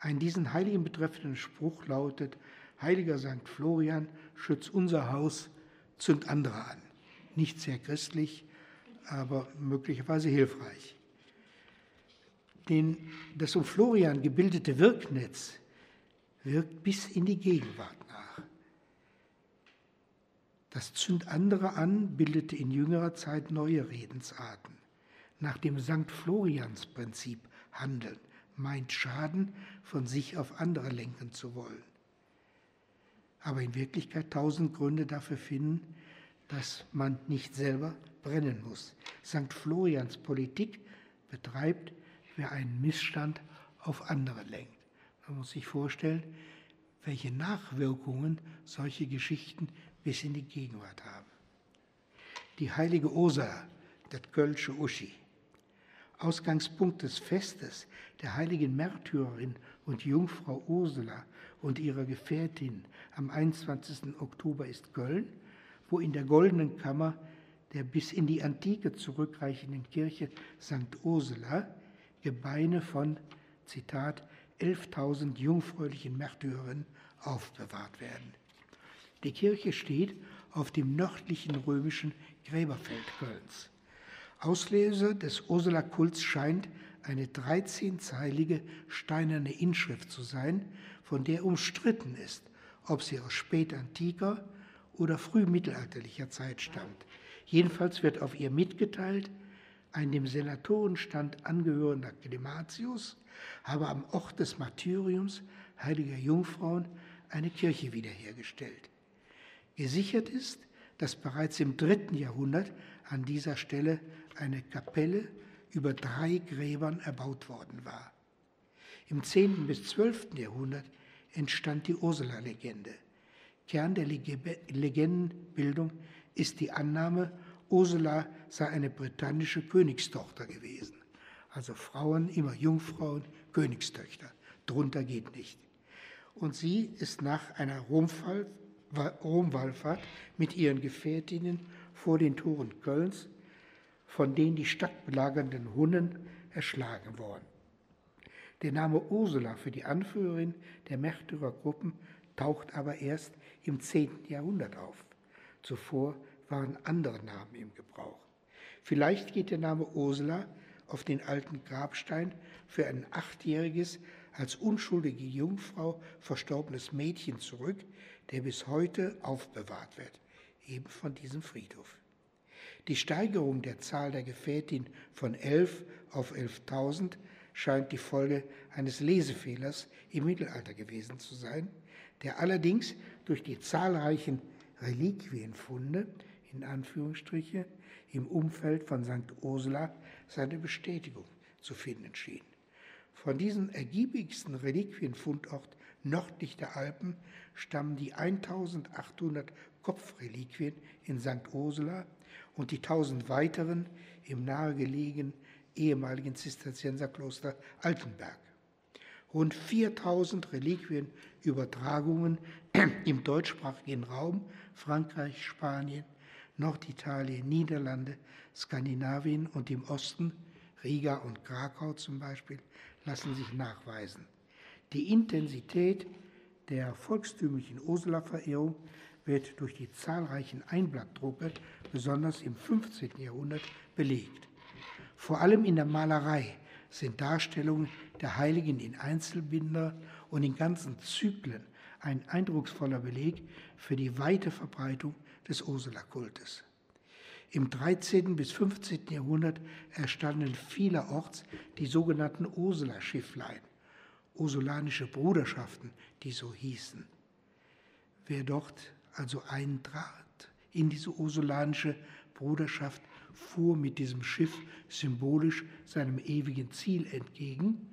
Ein diesen Heiligen betreffenden Spruch lautet, Heiliger St. Florian, schütz unser Haus, zünd andere an. Nicht sehr christlich, aber möglicherweise hilfreich. Den, das um Florian gebildete Wirknetz wirkt bis in die Gegenwart. Das Zünd andere an bildete in jüngerer Zeit neue Redensarten nach dem St. Florians-Prinzip handeln, meint Schaden von sich auf andere lenken zu wollen. Aber in Wirklichkeit tausend Gründe dafür finden, dass man nicht selber brennen muss. St. Florians Politik betreibt, wer einen Missstand auf andere lenkt. Man muss sich vorstellen, welche Nachwirkungen solche Geschichten bis in die Gegenwart haben. Die heilige Osa, das Kölsche Uschi, Ausgangspunkt des Festes der heiligen Märtyrerin und Jungfrau Ursula und ihrer Gefährtin am 21. Oktober ist Köln, wo in der Goldenen Kammer der bis in die Antike zurückreichenden Kirche St. Ursula Gebeine von, Zitat, 11.000 jungfräulichen Märtyrerinnen aufbewahrt werden. Die Kirche steht auf dem nördlichen römischen Gräberfeld Kölns. Auslöser des Ursula-Kults scheint eine 13-zeilige steinerne Inschrift zu sein, von der umstritten ist, ob sie aus spätantiker oder frühmittelalterlicher Zeit stammt. Jedenfalls wird auf ihr mitgeteilt, ein dem Senatorenstand angehörender Clematius habe am Ort des Martyriums heiliger Jungfrauen eine Kirche wiederhergestellt. Gesichert ist, dass bereits im dritten Jahrhundert an dieser Stelle eine Kapelle über drei Gräbern erbaut worden war. Im 10. bis 12. Jahrhundert entstand die Ursula-Legende. Kern der Legendenbildung ist die Annahme, Ursula sei eine britannische Königstochter gewesen. Also Frauen, immer Jungfrauen, Königstöchter. Drunter geht nicht. Und sie ist nach einer Romwallfahrt mit ihren Gefährtinnen vor den Toren Kölns von den die Stadt belagernden Hunnen erschlagen worden. Der Name Ursula für die Anführerin der Märtyrergruppen taucht aber erst im 10. Jahrhundert auf. Zuvor waren andere Namen im Gebrauch. Vielleicht geht der Name Ursula auf den alten Grabstein für ein achtjähriges, als unschuldige Jungfrau verstorbenes Mädchen zurück, der bis heute aufbewahrt wird, eben von diesem Friedhof. Die Steigerung der Zahl der Gefährtin von 11 auf 11.000 scheint die Folge eines Lesefehlers im Mittelalter gewesen zu sein, der allerdings durch die zahlreichen Reliquienfunde in Anführungsstriche im Umfeld von St. Ursula seine Bestätigung zu finden schien. Von diesem ergiebigsten Reliquienfundort nördlich der Alpen stammen die 1800 Kopfreliquien in St. Ursula und die 1000 weiteren im nahegelegenen ehemaligen Zisterzienserkloster Altenberg. Rund 4000 Reliquienübertragungen <clears throat> im deutschsprachigen Raum, Frankreich, Spanien, Norditalien, Niederlande, Skandinavien und im Osten, Riga und Krakau zum Beispiel, lassen sich nachweisen. Die Intensität der volkstümlichen Ursula-Verehrung wird durch die zahlreichen Einblattdrucke, besonders im 15. Jahrhundert, belegt. Vor allem in der Malerei sind Darstellungen der Heiligen in Einzelbinder und in ganzen Zyklen ein eindrucksvoller Beleg für die weite Verbreitung des Ursula-Kultes. Im 13. bis 15. Jahrhundert erstanden vielerorts die sogenannten Ursula-Schifflein, ursulanische Bruderschaften, die so hießen. Wer dort also eintrat in diese ursulanische Bruderschaft, fuhr mit diesem Schiff symbolisch seinem ewigen Ziel entgegen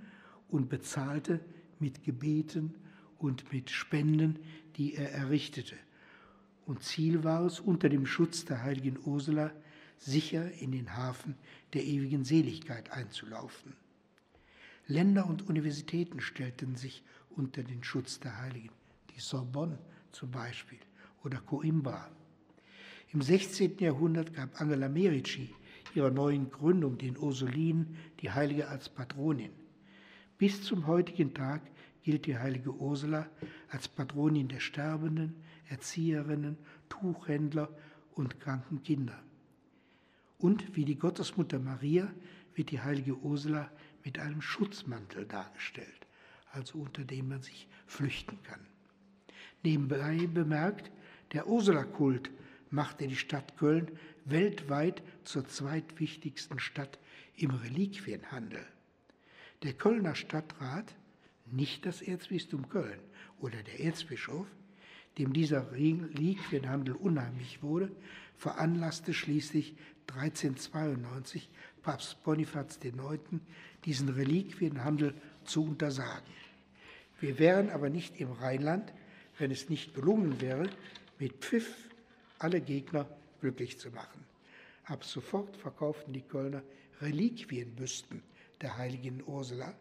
und bezahlte mit Gebeten und mit Spenden, die er errichtete. Und Ziel war es, unter dem Schutz der heiligen Ursula sicher in den Hafen der ewigen Seligkeit einzulaufen. Länder und Universitäten stellten sich unter den Schutz der Heiligen, die Sorbonne zum Beispiel oder Coimbra. Im 16. Jahrhundert gab Angela Merici ihrer neuen Gründung, den Ursulinen, die Heilige als Patronin. Bis zum heutigen Tag gilt die heilige Ursula als Patronin der Sterbenden, Erzieherinnen, Tuchhändler und kranken Kinder. Und wie die Gottesmutter Maria wird die heilige Ursula mit einem Schutzmantel dargestellt, also unter dem man sich flüchten kann. Nebenbei bemerkt, der Ursula-Kult machte die Stadt Köln weltweit zur zweitwichtigsten Stadt im Reliquienhandel. Der Kölner Stadtrat nicht das Erzbistum Köln oder der Erzbischof, dem dieser Reliquienhandel unheimlich wurde, veranlasste schließlich 1392 Papst Bonifaz IX. diesen Reliquienhandel zu untersagen. Wir wären aber nicht im Rheinland, wenn es nicht gelungen wäre, mit Pfiff alle Gegner glücklich zu machen. Ab sofort verkauften die Kölner Reliquienbüsten der heiligen Ursula,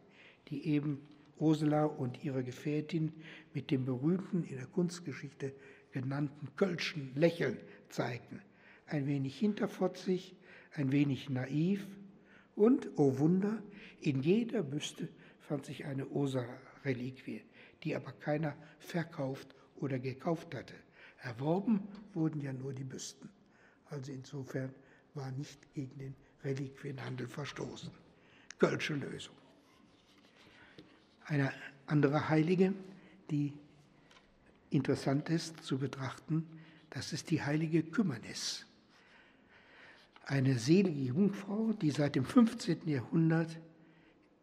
die eben Ursula und ihre Gefährtin mit dem berühmten in der Kunstgeschichte genannten Kölschen Lächeln zeigten. Ein wenig hinterfotzig, ein wenig naiv und, oh Wunder, in jeder Büste fand sich eine Ursula-Reliquie, die aber keiner verkauft oder gekauft hatte. Erworben wurden ja nur die Büsten. Also insofern war nicht gegen den Reliquienhandel verstoßen. Kölsche Lösung. Eine andere Heilige, die interessant ist zu betrachten, das ist die heilige Kümmernis. Eine selige Jungfrau, die seit dem 15. Jahrhundert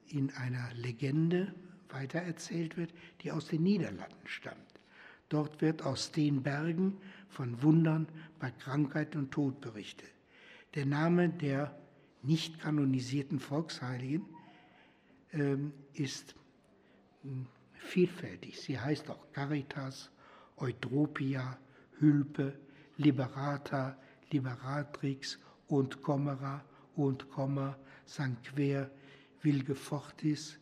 in einer Legende weitererzählt wird, die aus den Niederlanden stammt. Dort wird aus den Bergen von Wundern bei Krankheit und Tod berichtet. Der Name der nicht kanonisierten Volksheiligen ähm, ist vielfältig. Sie heißt auch Caritas, Eutropia, Hülpe, Liberata, Liberatrix und Comera und Komma, St. Quer, Wilge Fortis,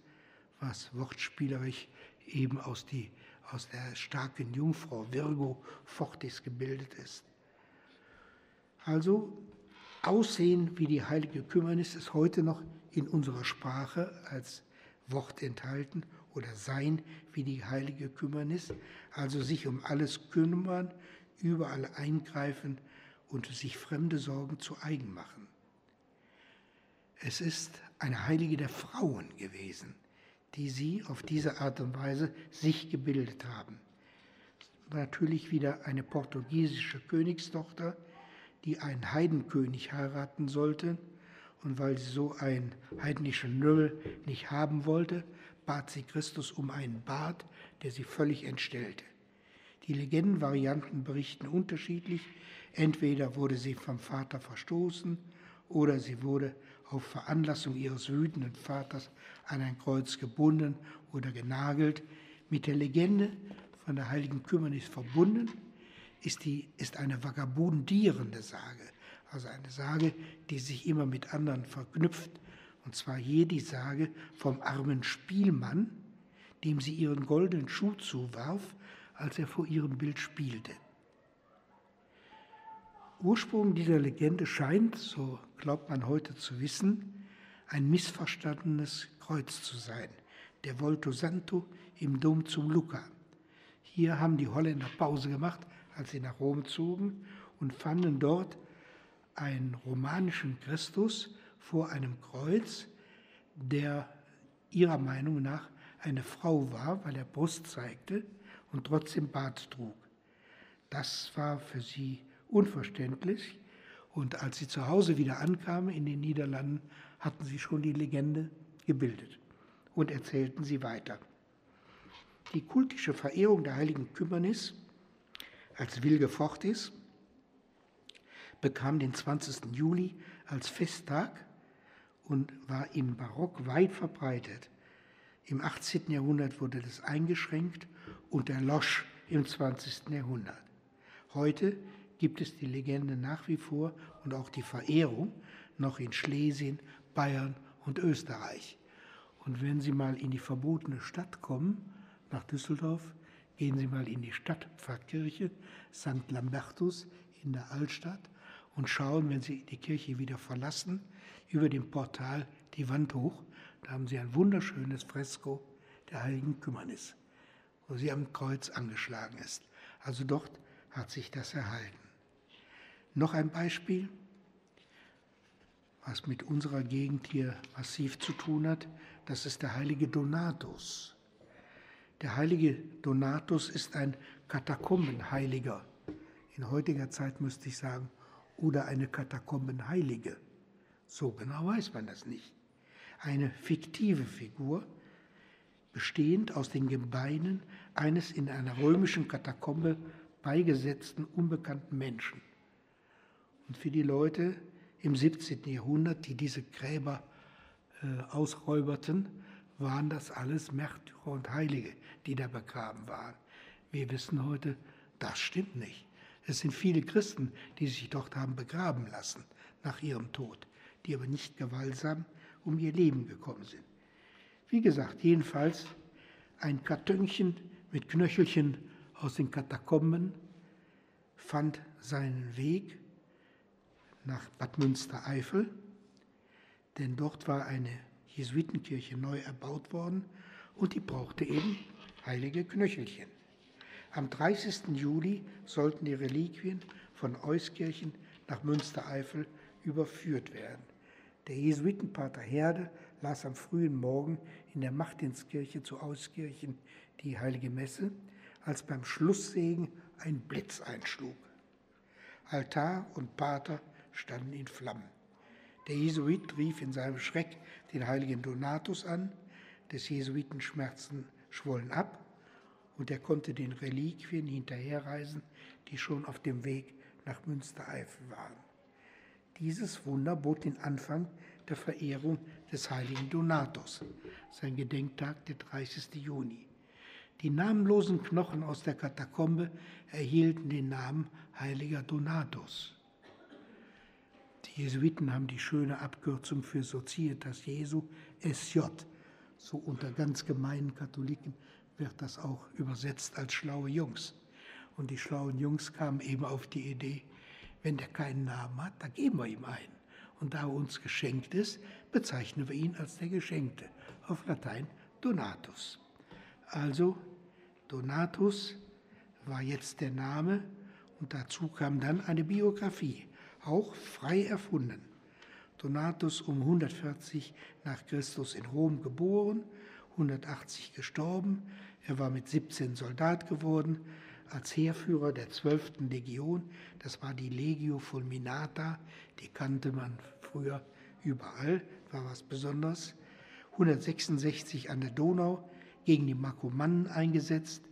was wortspielerisch eben aus, die, aus der starken Jungfrau Virgo Fortis gebildet ist. Also Aussehen wie die heilige Kümmernis ist heute noch in unserer Sprache als Wort enthalten oder Sein wie die heilige Kümmernis, also sich um alles kümmern, überall eingreifen und sich fremde Sorgen zu eigen machen. Es ist eine Heilige der Frauen gewesen, die sie auf diese Art und Weise sich gebildet haben. Natürlich wieder eine portugiesische Königstochter, die einen Heidenkönig heiraten sollte. Und weil sie so einen heidnischen Nümmel nicht haben wollte, bat sie Christus um einen Bart, der sie völlig entstellte. Die Legendenvarianten berichten unterschiedlich. Entweder wurde sie vom Vater verstoßen oder sie wurde auf Veranlassung ihres wütenden Vaters an ein Kreuz gebunden oder genagelt. Mit der Legende von der heiligen Kümmernis verbunden ist, die, ist eine vagabundierende Sage, also eine Sage, die sich immer mit anderen verknüpft, und zwar hier die Sage vom armen Spielmann, dem sie ihren goldenen Schuh zuwarf, als er vor ihrem Bild spielte. Ursprung dieser Legende scheint, so glaubt man heute zu wissen, ein missverstandenes Kreuz zu sein, der Volto Santo im Dom zum Lucca. Hier haben die Holländer Pause gemacht, als sie nach Rom zogen und fanden dort einen romanischen Christus vor einem Kreuz, der ihrer Meinung nach eine Frau war, weil er Brust zeigte und trotzdem Bart trug. Das war für sie unverständlich. Und als sie zu Hause wieder ankamen in den Niederlanden, hatten sie schon die Legende gebildet und erzählten sie weiter. Die kultische Verehrung der heiligen Kümmernis als Wilge Fortis bekam den 20. Juli als Festtag und war im Barock weit verbreitet. Im 18. Jahrhundert wurde das eingeschränkt und erlosch im 20. Jahrhundert. Heute gibt es die Legende nach wie vor und auch die Verehrung noch in Schlesien, Bayern und Österreich. Und wenn Sie mal in die verbotene Stadt kommen, nach Düsseldorf, gehen Sie mal in die Stadtpfarrkirche St. Lambertus in der Altstadt und schauen, wenn Sie die Kirche wieder verlassen, über dem Portal die Wand hoch. Da haben Sie ein wunderschönes Fresko der heiligen Kümmernis, wo sie am Kreuz angeschlagen ist. Also dort hat sich das erhalten. Noch ein Beispiel, was mit unserer Gegend hier massiv zu tun hat, das ist der heilige Donatus. Der heilige Donatus ist ein Katakombenheiliger. In heutiger Zeit müsste ich sagen, oder eine Katakombenheilige. So genau weiß man das nicht. Eine fiktive Figur, bestehend aus den Gebeinen eines in einer römischen Katakombe beigesetzten unbekannten Menschen. Und für die Leute im 17. Jahrhundert, die diese Gräber äh, ausräuberten, waren das alles Märtyrer und Heilige, die da begraben waren. Wir wissen heute, das stimmt nicht. Es sind viele Christen, die sich dort haben begraben lassen nach ihrem Tod, die aber nicht gewaltsam um ihr Leben gekommen sind. Wie gesagt, jedenfalls ein Kartönchen mit Knöchelchen aus den Katakomben fand seinen Weg nach Bad Münstereifel, denn dort war eine Jesuitenkirche neu erbaut worden und die brauchte eben heilige Knöchelchen. Am 30. Juli sollten die Reliquien von Euskirchen nach Münstereifel überführt werden. Der Jesuitenpater Herde las am frühen Morgen in der Martinskirche zu Euskirchen die heilige Messe, als beim Schlusssegen ein Blitz einschlug. Altar und Pater standen in Flammen. Der Jesuit rief in seinem Schreck den heiligen Donatus an, des Jesuiten Schmerzen schwollen ab und er konnte den Reliquien hinterherreisen, die schon auf dem Weg nach Münstereifel waren. Dieses Wunder bot den Anfang der Verehrung des heiligen Donatus, sein Gedenktag der 30. Juni. Die namenlosen Knochen aus der Katakombe erhielten den Namen heiliger Donatus. Die Jesuiten haben die schöne Abkürzung für Societas Jesu, SJ. So unter ganz gemeinen Katholiken wird das auch übersetzt als schlaue Jungs. Und die schlauen Jungs kamen eben auf die Idee, wenn der keinen Namen hat, dann geben wir ihm einen. Und da er uns geschenkt ist, bezeichnen wir ihn als der Geschenkte. Auf Latein Donatus. Also Donatus war jetzt der Name und dazu kam dann eine Biografie, auch frei erfunden. Donatus um 140 nach Christus in Rom geboren, 180 gestorben. Er war mit 17 Soldat geworden, als Heerführer der 12. Legion. Das war die Legio Fulminata, die kannte man früher überall, war was Besonderes. 166 an der Donau gegen die Markomannen eingesetzt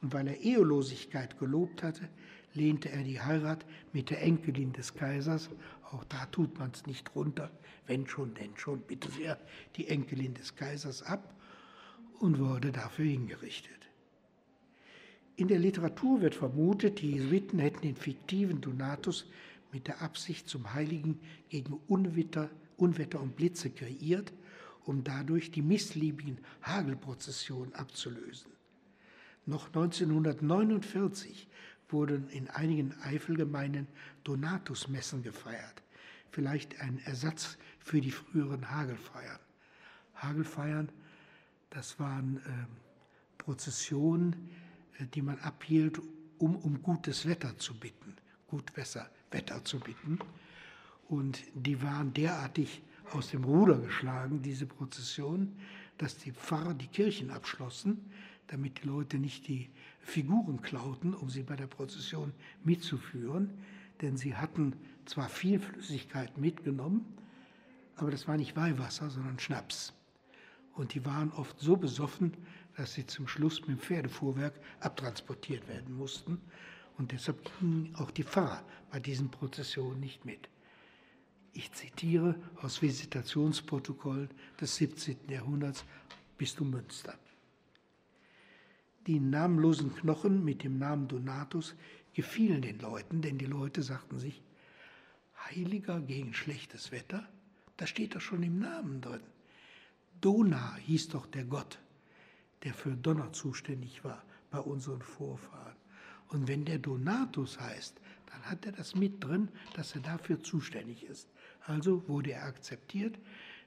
und weil er Ehelosigkeit gelobt hatte, lehnte er die Heirat mit der Enkelin des Kaisers, auch da tut man es nicht runter, wenn schon, denn schon, bitte sehr, die Enkelin des Kaisers ab und wurde dafür hingerichtet. In der Literatur wird vermutet, die Jesuiten hätten den fiktiven Donatus mit der Absicht zum Heiligen gegen Unwetter, Unwetter und Blitze kreiert, um dadurch die missliebigen Hagelprozessionen abzulösen. Noch 1949 wurden in einigen Eifelgemeinden Donatusmessen gefeiert, vielleicht ein Ersatz für die früheren Hagelfeiern. Hagelfeiern, das waren äh, Prozessionen, äh, die man abhielt, um um gutes Wetter zu bitten, gut Wetter, Wetter zu bitten. Und die waren derartig aus dem Ruder geschlagen, diese Prozession, dass die Pfarrer die Kirchen abschlossen, damit die Leute nicht die Figuren klauten, um sie bei der Prozession mitzuführen. Denn sie hatten zwar viel Flüssigkeit mitgenommen, aber das war nicht Weihwasser, sondern Schnaps. Und die waren oft so besoffen, dass sie zum Schluss mit dem Pferdefuhrwerk abtransportiert werden mussten. Und deshalb gingen auch die Pfarrer bei diesen Prozessionen nicht mit. Ich zitiere aus Visitationsprotokollen des 17. Jahrhunderts Bistum Münster. Die namenlosen Knochen mit dem Namen Donatus gefielen den Leuten, denn die Leute sagten sich, Heiliger gegen schlechtes Wetter, da steht doch schon im Namen drin. Dona hieß doch der Gott der für Donner zuständig war bei unseren Vorfahren. Und wenn der Donatus heißt, dann hat er das mit drin, dass er dafür zuständig ist. Also wurde er akzeptiert.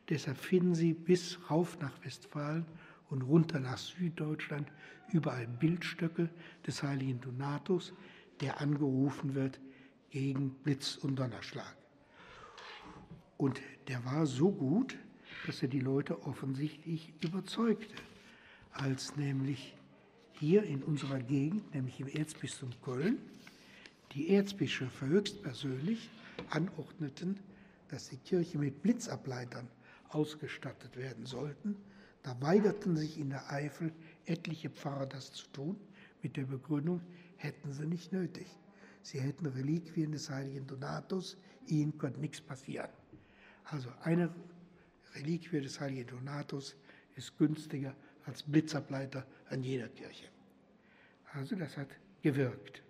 Deshalb finden Sie bis rauf nach Westfalen und runter nach Süddeutschland überall Bildstöcke des heiligen Donatus, der angerufen wird gegen Blitz und Donnerschlag. Und der war so gut, dass er die Leute offensichtlich überzeugte als nämlich hier in unserer Gegend, nämlich im Erzbistum Köln, die Erzbischöfe höchstpersönlich anordneten, dass die Kirche mit Blitzableitern ausgestattet werden sollten. Da weigerten sich in der Eifel etliche Pfarrer das zu tun, mit der Begründung, hätten sie nicht nötig. Sie hätten Reliquien des heiligen Donatus, ihnen könnte nichts passieren. Also eine Reliquie des heiligen Donatus ist günstiger als Blitzableiter an jeder Kirche. Also das hat gewirkt.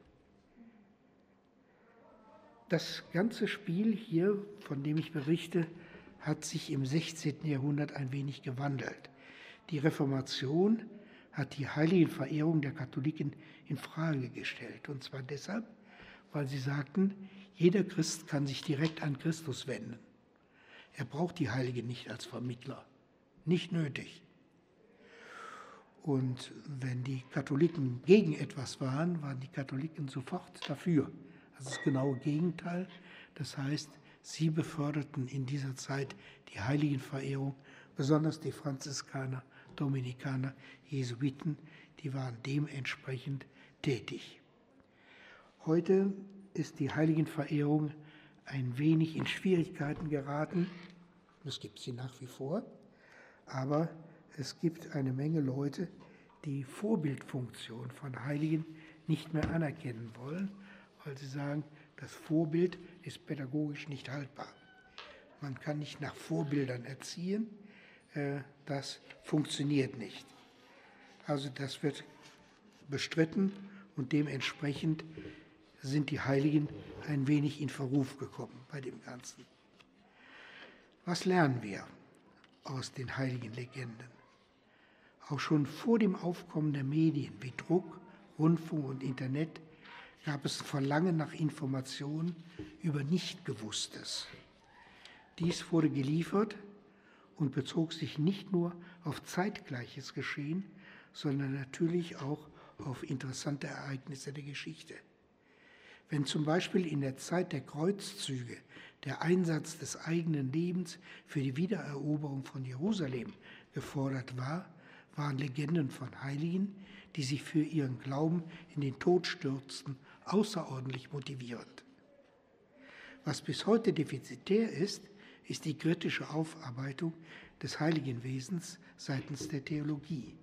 Das ganze Spiel hier, von dem ich berichte, hat sich im 16. Jahrhundert ein wenig gewandelt. Die Reformation hat die Heiligenverehrung der Katholiken in Frage gestellt. Und zwar deshalb, weil sie sagten, jeder Christ kann sich direkt an Christus wenden. Er braucht die Heiligen nicht als Vermittler. Nicht nötig. Und wenn die Katholiken gegen etwas waren, waren die Katholiken sofort dafür. Das ist das genaue Gegenteil. Das heißt, sie beförderten in dieser Zeit die Heiligenverehrung, besonders die Franziskaner, Dominikaner, Jesuiten, die waren dementsprechend tätig. Heute ist die Heiligenverehrung ein wenig in Schwierigkeiten geraten. Es gibt sie nach wie vor, aber es gibt eine Menge Leute, die Vorbildfunktion von Heiligen nicht mehr anerkennen wollen, weil sie sagen, das Vorbild ist pädagogisch nicht haltbar. Man kann nicht nach Vorbildern erziehen, das funktioniert nicht. Also das wird bestritten und dementsprechend sind die Heiligen ein wenig in Verruf gekommen bei dem Ganzen. Was lernen wir aus den heiligen Legenden? Auch schon vor dem Aufkommen der Medien wie Druck, Rundfunk und Internet gab es Verlangen nach Informationen über Nichtgewusstes. Dies wurde geliefert und bezog sich nicht nur auf zeitgleiches Geschehen, sondern natürlich auch auf interessante Ereignisse der Geschichte. Wenn zum Beispiel in der Zeit der Kreuzzüge der Einsatz des eigenen Lebens für die Wiedereroberung von Jerusalem gefordert war, waren Legenden von Heiligen, die sich für ihren Glauben in den Tod stürzten, außerordentlich motivierend. Was bis heute defizitär ist, ist die kritische Aufarbeitung des Heiligenwesens seitens der Theologie.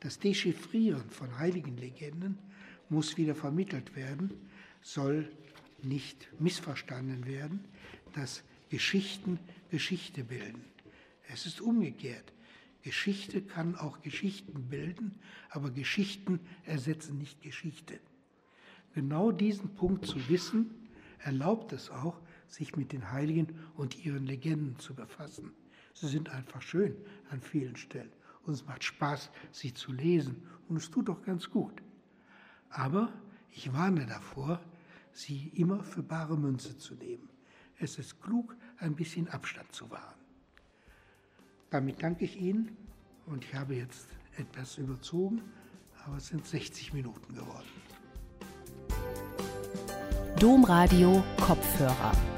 Das Dechiffrieren von heiligen Legenden muss wieder vermittelt werden, soll nicht missverstanden werden, dass Geschichten Geschichte bilden. Es ist umgekehrt. Geschichte kann auch Geschichten bilden, aber Geschichten ersetzen nicht Geschichte. Genau diesen Punkt zu wissen, erlaubt es auch, sich mit den Heiligen und ihren Legenden zu befassen. Sie sind einfach schön an vielen Stellen. Und es macht Spaß, sie zu lesen. Und es tut auch ganz gut. Aber ich warne davor, sie immer für bare Münze zu nehmen. Es ist klug, ein bisschen Abstand zu wahren. Damit danke ich Ihnen und ich habe jetzt etwas überzogen, aber es sind 60 Minuten geworden. Domradio Kopfhörer.